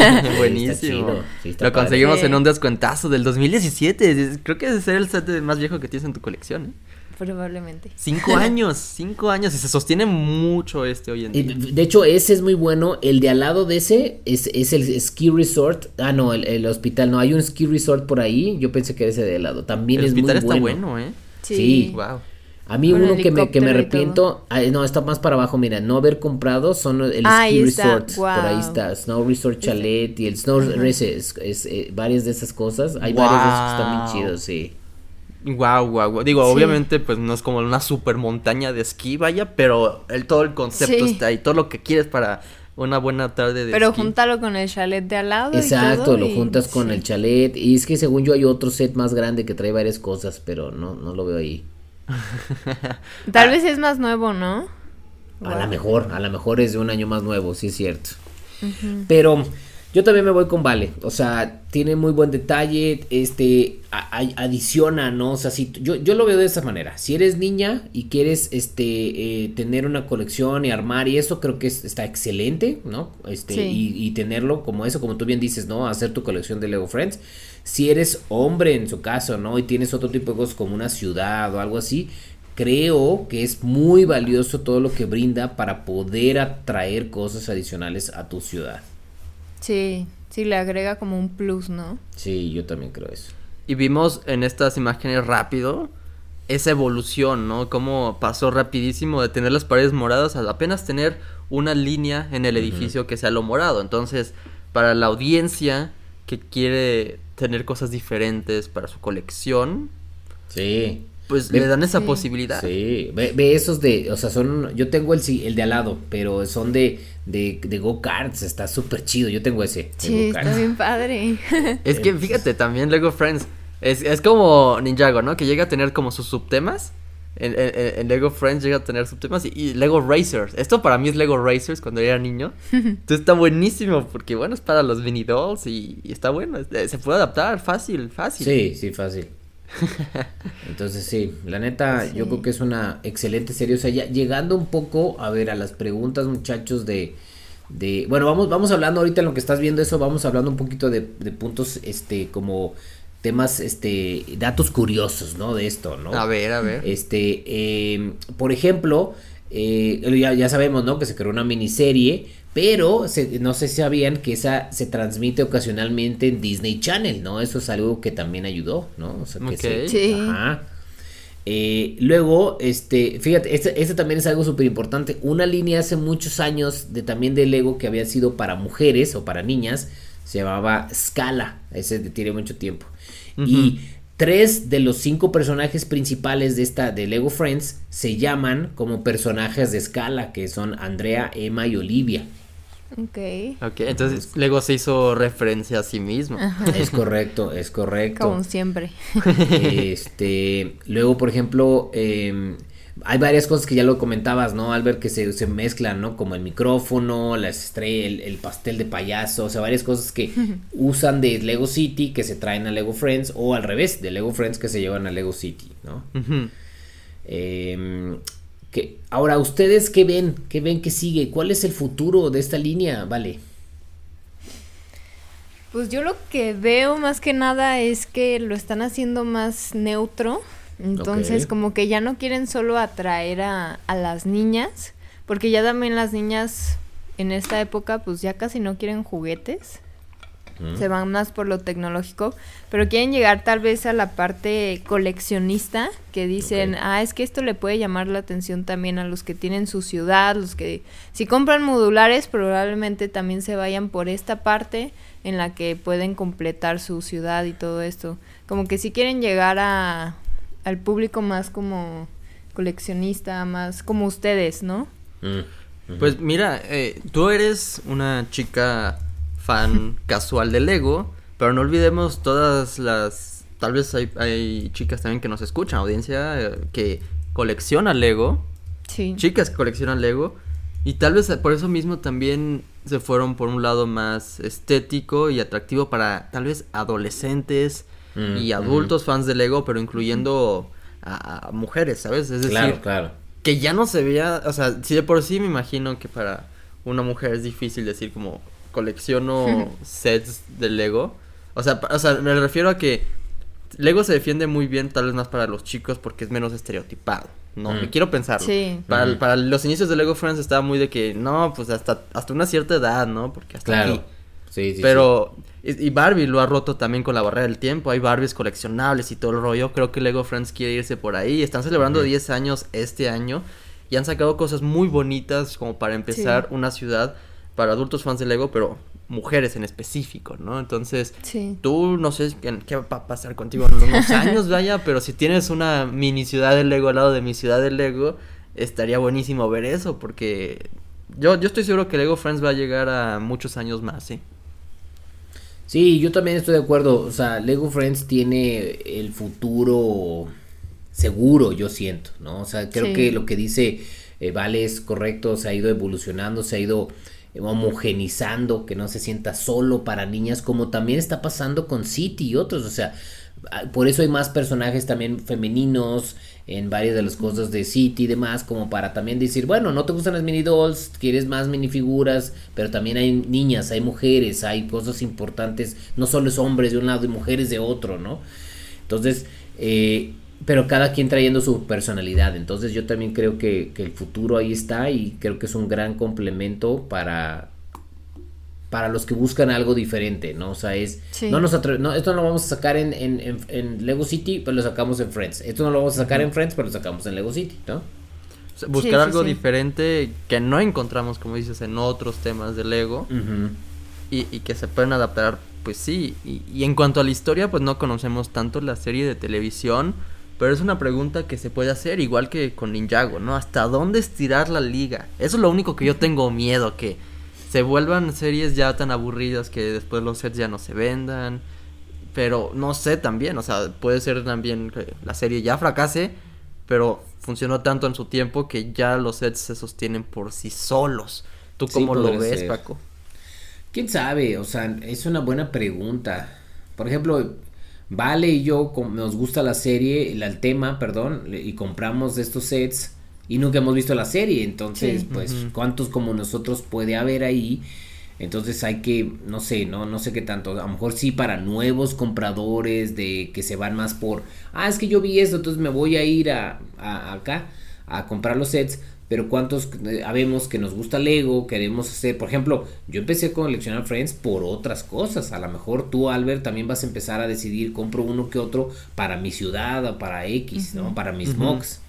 [laughs] Buenísimo. Lo conseguimos en un descuentazo del 2017. Creo que ese es el set más viejo que tienes en tu colección. ¿eh? Probablemente. Cinco [laughs] años, cinco años. Y se sostiene mucho este hoy en día. De hecho, ese es muy bueno. El de al lado de ese es, es el ski resort. Ah, no, el, hospital. No, hay un ski resort por ahí. Yo pensé que era ese de al lado. También es muy bueno. El hospital está bueno, ¿eh? Sí. Wow. A mí uno que me, que me arrepiento, no, está más para abajo, mira, no haber comprado son el Ski Resort, por ahí está, Snow Resort Chalet y el Snow Resort, es, eh, varias de esas cosas, hay varios de esos que están bien chidos, sí. Wow, wow, Digo, obviamente, pues no es como una super montaña de esquí, vaya, pero el, todo el concepto está ahí, todo lo que quieres para una buena tarde de Pero júntalo con el chalet de al lado. Exacto, lo juntas con el chalet. Y es que según yo hay otro set más grande que trae varias cosas, pero no, no lo veo ahí. [laughs] Tal vez es más nuevo, ¿no? A lo mejor, a lo mejor es de un año más nuevo, sí es cierto. Pero yo también me voy con Vale, o sea, tiene muy buen detalle, este, adiciona, ¿no? O sea, si, yo, yo lo veo de esa manera, si eres niña y quieres, este, eh, tener una colección y armar y eso, creo que está excelente, ¿no? Este, y, y, tenerlo como eso, como tú bien dices, ¿no? Hacer tu colección de Lego Friends. Si eres hombre en su caso, ¿no? Y tienes otro tipo de cosas como una ciudad o algo así, creo que es muy valioso todo lo que brinda para poder atraer cosas adicionales a tu ciudad. Sí, sí, le agrega como un plus, ¿no? Sí, yo también creo eso. Y vimos en estas imágenes rápido esa evolución, ¿no? Cómo pasó rapidísimo de tener las paredes moradas a apenas tener una línea en el edificio que sea lo morado. Entonces, para la audiencia que quiere tener cosas diferentes para su colección. Sí pues le dan esa posibilidad. Sí, ve, ve, esos de, o sea, son, yo tengo el, el de al lado, pero son de, de, de go-karts, está súper chido, yo tengo ese. Sí, está bien padre. [laughs] es que fíjate, también Lego Friends Es, es como Ninjago, ¿no? Que llega a tener como sus subtemas. En, en, Lego Friends llega a tener subtemas y, Lego Racers. Esto para mí es Lego Racers cuando era niño. [laughs] Entonces está buenísimo porque, bueno, es para los mini dolls y, está bueno. Se puede adaptar fácil, fácil. Sí, sí, fácil. [laughs] Entonces sí, la neta yo creo que es una excelente serie. O sea, ya llegando un poco a ver a las preguntas muchachos de... de bueno, vamos, vamos hablando ahorita en lo que estás viendo eso, vamos hablando un poquito de, de puntos este como temas, este, datos curiosos, ¿no? De esto, ¿no? A ver, a ver. Este, em, por ejemplo, eh, ya, ya, sabemos, ¿no? Que se creó una miniserie, pero no sé si sabían que esa se transmite ocasionalmente en Disney Channel, ¿no? Eso es algo que también ayudó, ¿no? O sea, que sí. Ajá. Eh, luego, este, fíjate, este, este también es algo súper importante. Una línea hace muchos años de también de Lego que había sido para mujeres o para niñas, se llamaba Scala. Ese tiene mucho tiempo. Y tres de los cinco personajes principales de esta de Lego Friends se llaman como personajes de escala, que son Andrea, Emma y Olivia. Ok. Ok, entonces Lego se hizo referencia a sí mismo. Es correcto, es correcto. Como siempre. [laughs] Este, luego, por ejemplo, eh, hay varias cosas que ya lo comentabas, ¿no, Albert? Que se, se mezclan, ¿no? Como el micrófono, la estrella, el, pastel de payaso, o sea, varias cosas que [laughs] usan de Lego City que se traen a Lego Friends, o al revés, de Lego Friends que se llevan a Lego City, ¿no? Em, que, ahora, ¿ustedes qué ven? ¿Qué ven que sigue? ¿Cuál es el futuro de esta línea? Vale. Pues yo lo que veo más que nada es que lo están haciendo más neutro entonces, como que ya no quieren solo atraer a, a las niñas, porque ya también las niñas en esta época, pues ya casi no quieren juguetes. Se van más por lo tecnológico, pero quieren llegar tal vez a la parte coleccionista, que dicen, ah, es que esto le puede llamar la atención también a los que tienen su ciudad, los que si compran modulares probablemente también se vayan por esta parte en la que pueden completar su ciudad y todo esto. Como que si quieren llegar a al público más como coleccionista, más como ustedes, ¿no? Mm, pues mira, eh, tú eres una chica fan casual de Lego, pero no olvidemos todas las... Tal vez hay, hay chicas también que nos escuchan, audiencia, eh, que colecciona Lego. Sí. Chicas que coleccionan Lego. Y tal vez por eso mismo también se fueron por un lado más estético y atractivo para tal vez adolescentes y adultos fans de Lego, pero incluyendo a, mujeres, ¿sabes? Es decir, claro, que ya no se veía, o sea, si de por sí me imagino que para una mujer es difícil decir como colecciono [laughs] sets de Lego. O sea, o sea, me refiero a que Lego se defiende muy bien, tal vez más para los chicos, porque es menos estereotipado. No, me quiero pensarlo. Sí. Para, para, los inicios de Lego Friends estaba muy de que, no, pues hasta, hasta una cierta edad, ¿no? Porque hasta claro. aquí. Sí, sí, Pero y Barbie lo ha roto también con la barrera del tiempo. Hay Barbies coleccionables y todo el rollo. Creo que Lego Friends quiere irse por ahí. Están celebrando 10 años este año. Y han sacado cosas muy bonitas como para empezar una ciudad para adultos fans de Lego, pero mujeres en específico, ¿no? Entonces, tú no sé qué, va a pasar contigo en unos años, [laughs] vaya, pero si tienes una mini ciudad de Lego al lado de mi ciudad de Lego, estaría buenísimo ver eso, porque yo, yo estoy seguro que Lego Friends va a llegar a muchos años más, ¿sí? Sí, yo también estoy de acuerdo. O sea, Lego Friends tiene el futuro seguro, yo siento, ¿no? O sea, creo que lo que dice eh, Vale es correcto, se ha ido evolucionando, se ha ido homogenizando, que no se sienta solo para niñas, como también está pasando con City y otros. O sea, Ah, por eso hay más personajes también femeninos en varias de las cosas de City y demás, como para también decir, bueno, no te gustan las mini dolls, quieres más minifiguras, pero también hay niñas, hay mujeres, hay cosas importantes, no solo es hombres de un lado y mujeres de otro, ¿no? Entonces, eh, pero cada quien trayendo su personalidad, entonces yo también creo que, que el futuro ahí está y creo que es un gran complemento para para los que buscan algo diferente, ¿no? O sea, es... No nos no, esto no lo vamos a sacar en, en, en, Lego City, pero lo sacamos en Friends. Esto no lo vamos a sacar en Friends, pero lo sacamos en Lego City, ¿no? buscar algo diferente que no encontramos, como dices, en otros temas de Lego. y, y, que se pueden adaptar, pues sí. Y, y en cuanto a la historia, pues no conocemos tanto la serie de televisión. Pero es una pregunta que se puede hacer, igual que con Ninjago, ¿no? ¿Hasta dónde estirar la liga? Eso es lo único que yo tengo miedo, que se vuelvan series ya tan aburridas que después los sets ya no se vendan. Pero no sé también, o sea, puede ser también que la serie ya fracase, pero funcionó tanto en su tiempo que ya los sets se sostienen por sí solos. ¿Tú cómo lo ves, Paco? ¿Quién sabe? O sea, es una buena pregunta. Por ejemplo, Vale y yo nos gusta la serie, el, tema, perdón, y compramos estos sets y nunca hemos visto la serie. Entonces, pues, ¿cuántos como nosotros puede haber ahí? Entonces hay que, no sé, no, no sé qué tanto. A lo mejor sí para nuevos compradores de que se van más por, ah, es que yo vi esto, entonces me voy a ir a, acá a comprar los sets. Pero cuántos eh, sabemos que nos gusta Lego, queremos hacer, por ejemplo, yo empecé a coleccionar Friends por otras cosas. A lo mejor tú, Albert, también vas a empezar a decidir, compro uno que otro para mi ciudad o para X, ¿no? Para mis mocks.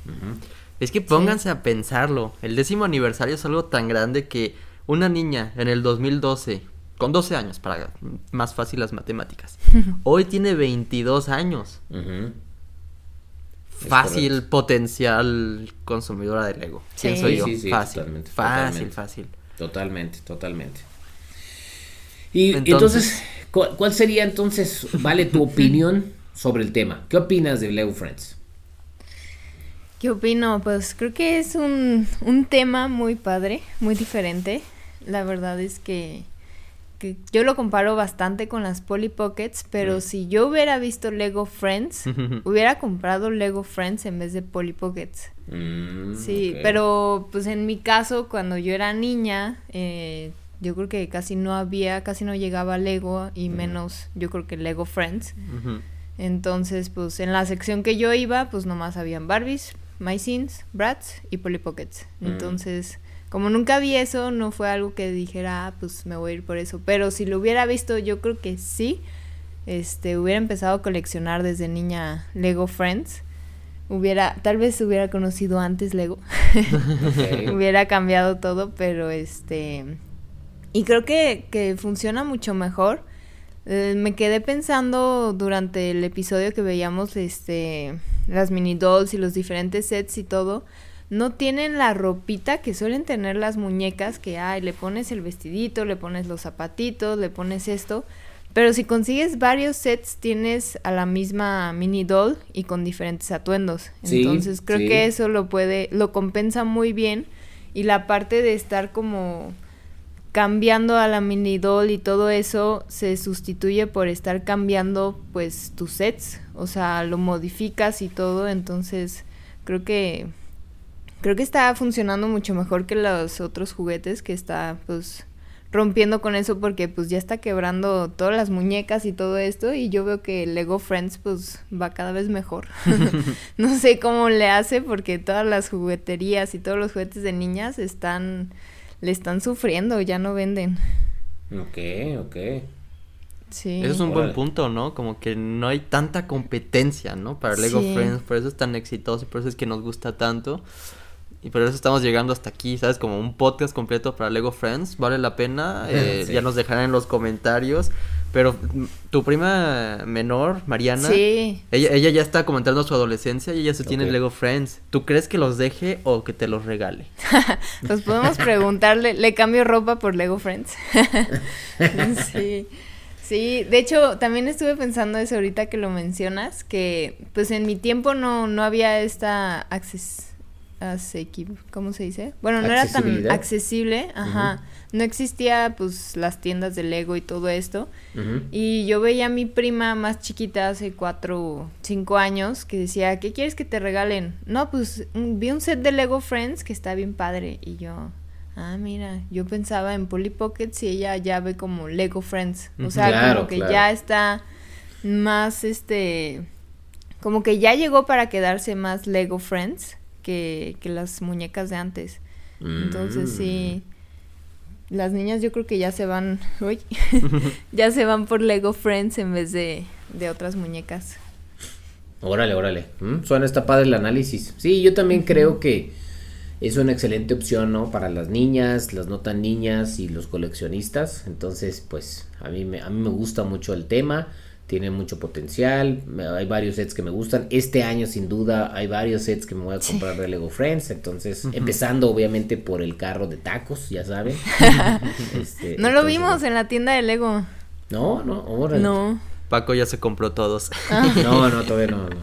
Es que pónganse a pensarlo. El décimo aniversario es algo tan grande que una niña en el 2012, con 12 años, para más fácil las matemáticas, [laughs] hoy tiene 22 años. Fácil potencial consumidora de Lego. Sí, soy yo? Sí, fácil, totalmente, fácil, fácil. Totalmente, totalmente. Y entonces, ¿cuál sería entonces, vale, tu [laughs] opinión sobre el tema? ¿Qué opinas de Lego Friends? ¿Qué opino? Pues creo que es un, un tema muy padre, muy diferente la verdad es que, yo lo comparo bastante con las Polly Pockets, pero mm. si yo hubiera visto Lego Friends, [laughs] hubiera comprado Lego Friends en vez de Polly Pockets. Mm, sí, pero pues en mi caso, cuando yo era niña, eh, yo creo que casi no había, casi no llegaba Lego y menos yo creo que Lego Friends. Entonces, pues en la sección que yo iba, pues nomás habían Barbies, My Sins, Bratz y Polly Pockets. Mm. Entonces como nunca vi eso, no fue algo que dijera, ah, pues me voy a ir por eso. Pero si lo hubiera visto, yo creo que sí. Este, hubiera empezado a coleccionar desde niña Lego Friends. Hubiera, tal vez hubiera conocido antes Lego. [laughs] hubiera cambiado todo, pero este. Y creo que, que funciona mucho mejor. Eh, me quedé pensando durante el episodio que veíamos este las mini dolls y los diferentes sets y todo no tienen la ropita que suelen tener las muñecas, que ay, le pones el vestidito, le pones los zapatitos, le pones esto. Pero si consigues varios sets, tienes a la misma mini doll y con diferentes atuendos. Entonces creo que eso lo puede, lo compensa muy bien. Y la parte de estar como cambiando a la mini doll y todo eso se sustituye por estar cambiando pues tus sets. O sea, lo modificas y todo. Entonces creo que creo que está funcionando mucho mejor que los otros juguetes que está pues rompiendo con eso porque pues ya está quebrando todas las muñecas y todo esto y yo veo que Lego Friends pues va cada vez mejor. [laughs] no sé cómo le hace porque todas las jugueterías y todos los juguetes de niñas están le están sufriendo, ya no venden. Ok, ok. Sí. Eso es un buen punto, ¿no? Como que no hay tanta competencia, ¿no? Para Lego Friends, por eso es tan exitoso y por eso es que nos gusta tanto. Y por eso estamos llegando hasta aquí, ¿sabes? Como un podcast completo para Lego Friends. Vale la pena. [laughs] Eh, ya nos dejarán en los comentarios. Pero mm, tu prima menor, Mariana, sí. ella, ella ya está comentando su adolescencia y ella se tiene Lego Friends. ¿Tú crees que los deje o que te los regale? [laughs] pues podemos preguntarle, ¿le cambio ropa por Lego Friends? [laughs] sí. Sí, de hecho, también estuve pensando eso ahorita que lo mencionas, que pues en mi tiempo no, no había esta acceso ¿cómo se dice? Bueno, no era tan accesible, ajá. No existía pues las tiendas de Lego y todo esto. Y yo veía a mi prima más chiquita hace cuatro, cinco años que decía, ¿qué quieres que te regalen? No, pues vi un set de Lego Friends que está bien padre. Y yo, ah, mira, yo pensaba en Polly Pockets y ella ya ve como Lego Friends. O sea, como que ya está más este como que ya llegó para quedarse más Lego Friends que, las muñecas de antes. Entonces sí, mm. las niñas yo creo que ya se van, [laughs] uy, [laughs] ya se van por Lego Friends en vez de, de otras muñecas. Órale, órale. Mm, suena esta padre el análisis. Sí, yo también creo que es una excelente opción, ¿no? Para las niñas, las no tan niñas y los coleccionistas. Entonces, pues a mí me, a mí me gusta mucho el tema tiene mucho potencial. Hay varios sets que me gustan. Este año, sin duda, hay varios sets que me voy a comprar de Lego Friends. Entonces, empezando obviamente por el carro de tacos, ya saben. [laughs] Este, no lo vimos en la tienda de Lego. No, no, ahora. No. Paco ya se compró todos. Ah. no, no, todavía no. no.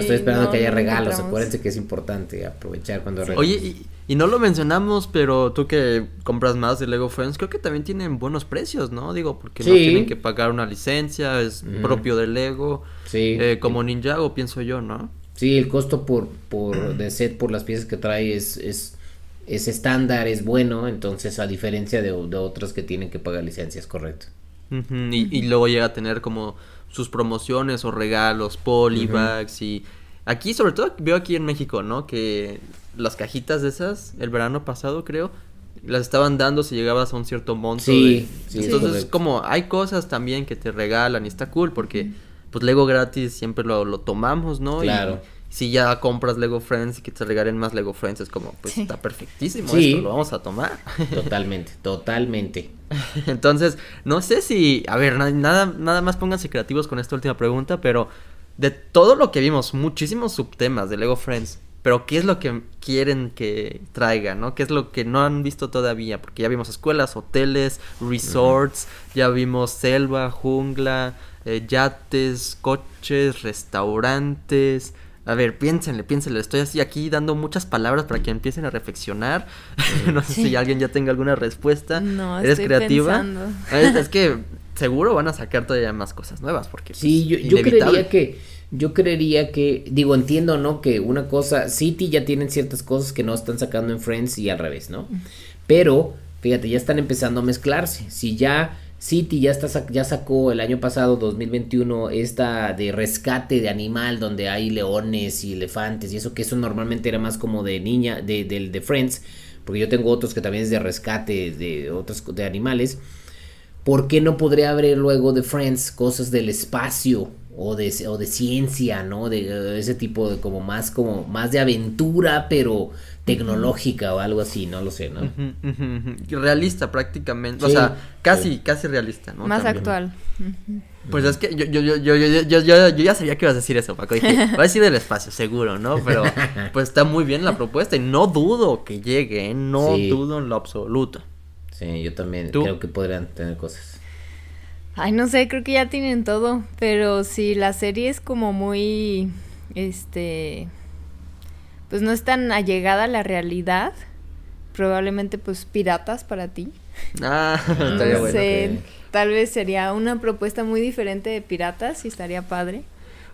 Estoy esperando que haya regalos. Acuérdense que es importante aprovechar cuando regalos. Oye, y, no lo mencionamos, pero tú que compras más de Lego Friends, creo que también tienen buenos precios, ¿no? Digo, porque no tienen que pagar una licencia, es propio de Lego. Sí. Eh, como Ninjago, pienso yo, ¿no? Sí, el costo por, por [clears throat] de set por las piezas que trae es, es, es estándar, es bueno, entonces a diferencia de, de otros que tienen que pagar licencias, correcto y, luego llega a tener como sus promociones o regalos, polybags y aquí sobre todo veo aquí en México, ¿no? Que las cajitas de esas el verano pasado creo las estaban dando si llegabas a un cierto monto. Sí, entonces como hay cosas también que te regalan y está cool porque pues Lego gratis siempre lo, lo tomamos, ¿no? Claro si ya compras Lego Friends y que te regalen más Lego Friends, es como, pues está perfectísimo esto, lo vamos a tomar. Totalmente, [laughs] totalmente. Entonces, no sé si, a ver, nada, nada más pónganse creativos con esta última pregunta, pero de todo lo que vimos, muchísimos subtemas de Lego Friends, pero ¿qué es lo que quieren que traiga, no? ¿Qué es lo que no han visto todavía? Porque ya vimos escuelas, hoteles, resorts, ya vimos selva, jungla, eh, yates, coches, restaurantes, a ver, piénsenle, piénsenle. Estoy así aquí dando muchas palabras para que empiecen a reflexionar. [laughs] no sé si alguien ya tenga alguna respuesta. No, ¿Eres creativa? [laughs] Es, que seguro van a sacar todavía más cosas nuevas porque Sí, pues, yo, yo creería que yo creería que digo, entiendo, ¿no? Que una cosa City ya tienen ciertas cosas que no están sacando en Friends y al revés, ¿no? Pero fíjate, ya están empezando a mezclarse. Si ya City ya, está, ya sacó el año pasado, 2021, esta de rescate de animal donde hay leones y elefantes y eso, que eso normalmente era más como de niña, de, de, de Friends, porque yo tengo otros que también es de rescate de otros de animales. ¿Por qué no podría haber luego de Friends cosas del espacio o de, o de ciencia, ¿no? De, ese tipo de como más como más de aventura, pero tecnológica o algo así, no lo sé, ¿no? Realista prácticamente, o sea, casi, casi realista, ¿no? Más actual. Pues es que yo, yo, yo, yo, yo, yo, yo, ya sabía que ibas a decir eso, Paco. Dije, [laughs] va a decir del espacio, seguro, ¿no? Pero [laughs] pues está muy bien la propuesta y no dudo que llegue, ¿eh? No dudo en lo absoluto. Sí, yo también creo que podrían tener cosas. Ay, no sé, creo que ya tienen todo, pero si la serie es como muy, este, pues no es tan allegada a la realidad, probablemente pues piratas para ti. Ah, [laughs] estaría bueno. Tal vez sería una propuesta muy diferente de piratas y estaría padre.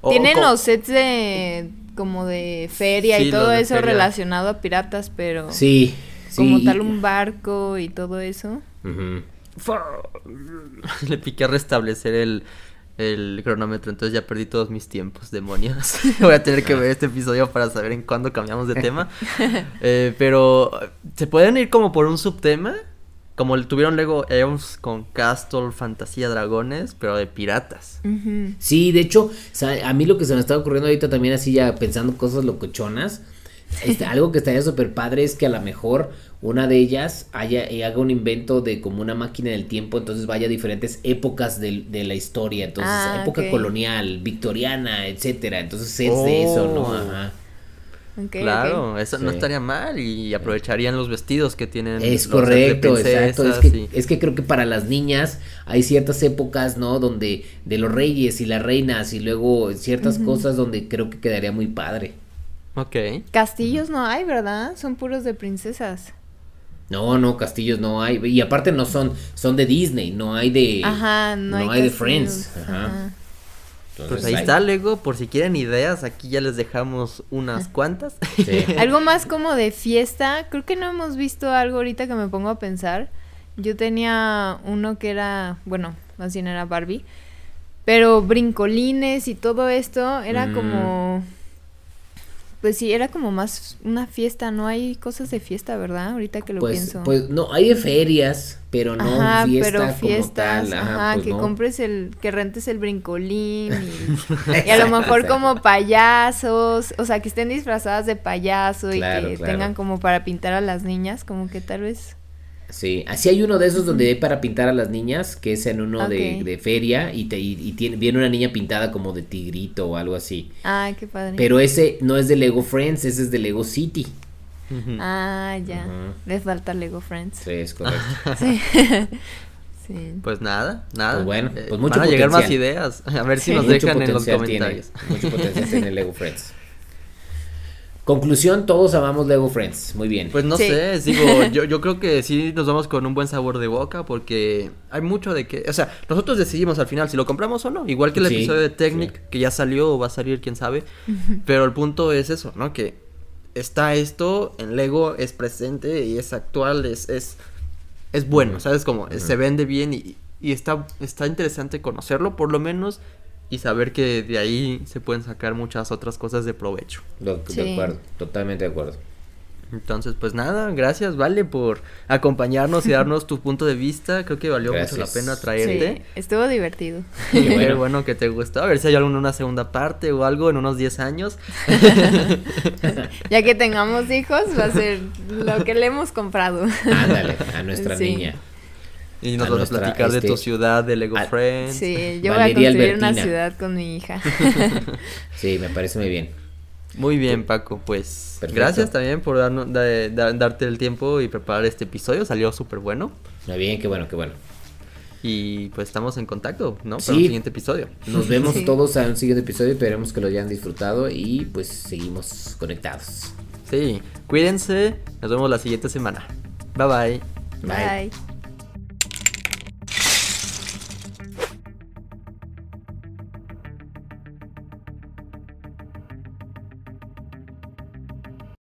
Tienen los sets de como de feria y todo eso relacionado a piratas, pero sí, como tal un barco y todo eso. [laughs] Le piqué a restablecer el, el cronómetro, entonces ya perdí todos mis tiempos, demonios. [laughs] Voy a tener que ver este episodio para saber en cuándo cambiamos de tema. [laughs] Eh, pero, ¿se pueden ir como por un subtema? Como tuvieron Lego Eons con Castle, Fantasía, Dragones, pero de piratas. Sí, de hecho, a mí lo que se me está ocurriendo ahorita también así ya pensando cosas locochonas este, algo que estaría súper padre es que a lo mejor una de ellas haya, y haga un invento de como una máquina del tiempo, entonces vaya a diferentes épocas de, la historia, entonces ah, época colonial, victoriana, etcétera, entonces es de eso, ¿no? Oh. Ajá. claro, eso no estaría mal y aprovecharían los vestidos que tienen. Es correcto, exacto. Es que, es que creo que para las niñas hay ciertas épocas, ¿no? Donde de los reyes y las reinas y luego ciertas cosas donde creo que quedaría muy padre. Ok. Castillos no hay, ¿verdad? Son puros de princesas. No, no, castillos no hay. Y aparte no son, son de Disney, no hay de. Ajá, no, hay, de Friends. Ajá. pues ahí está, Lego, por si quieren ideas, aquí ya les dejamos unas cuantas. [laughs] algo más como de fiesta, creo que no hemos visto algo ahorita que me pongo a pensar. Yo tenía uno que era, bueno, más bien era Barbie, pero brincolines y todo esto era mm. como pues sí, era como más una fiesta, no hay cosas de fiesta, ¿verdad? Ahorita que lo pues, pienso. Pues no, hay de ferias, pero no ajá, fiesta pero fiestas, como tal. Ajá, pues que compres el, que rentes el brincolín y, [laughs] a lo mejor como payasos, o sea, que estén disfrazadas de payaso y que tengan como para pintar a las niñas, como que tal vez Sí, así hay uno de esos donde hay para pintar a las niñas, que es en uno de, feria y, te, y, tiene, viene una niña pintada como de tigrito o algo así. Ah, qué padre. Pero ese no es de Lego Friends, ese es de Lego City. Ah, ya. Les falta Lego Friends. Sí, es correcto. [laughs] [laughs] sí. Pues nada, nada. Pues bueno, eh, pues mucho van a llegar más potencial. ideas. A ver si nos Mucho dejan en los potencial comentarios. Tiene, mucho potencial tiene Lego [laughs] Friends. Conclusión, todos amamos Lego Friends. Muy bien. Pues no Sí. sé, digo, [laughs] yo, yo creo que sí nos vamos con un buen sabor de boca porque hay mucho de que, o sea, nosotros decidimos al final si lo compramos o no, igual que el Sí, episodio de Technic sí. que ya salió o va a salir, quién sabe, pero el punto es eso, ¿no? Que está esto en Lego, es presente y es actual, es, es, es bueno. ¿sabes? Como se vende bien y, y está, está interesante conocerlo por lo menos y saber que de ahí se pueden sacar muchas otras cosas de provecho. De, de Sí. acuerdo, totalmente de acuerdo. Entonces, pues nada, gracias, Vale, por acompañarnos y darnos tu punto de vista. Creo que valió mucho la pena Sí, traerte. estuvo divertido. [laughs] Y bueno. bueno. que te gustó. A ver si hay alguna una segunda parte o algo en unos 10 años. [laughs] Ya que tengamos hijos, va a ser lo que le hemos comprado. Ándale, a nuestra Sí. niña. Y nos A vas nuestra, a platicar de este, tu ciudad, de Lego a- Friends. Sí, [laughs] yo Valeria voy a construir una ciudad con mi hija. [laughs] Sí, me parece muy bien. Muy bien, Paco. Pues Perfecto. gracias también por darnos- da- da- darte el tiempo y preparar este episodio. Salió súper bueno. Muy bien, qué bueno, qué bueno. Y pues estamos en contacto, ¿no? Para Sí. un siguiente episodio. Nos vemos [laughs] Sí. todos en un siguiente episodio. Esperemos que lo hayan disfrutado y pues seguimos conectados. Sí, cuídense. Nos vemos la siguiente semana. Bye bye. Bye. Bye.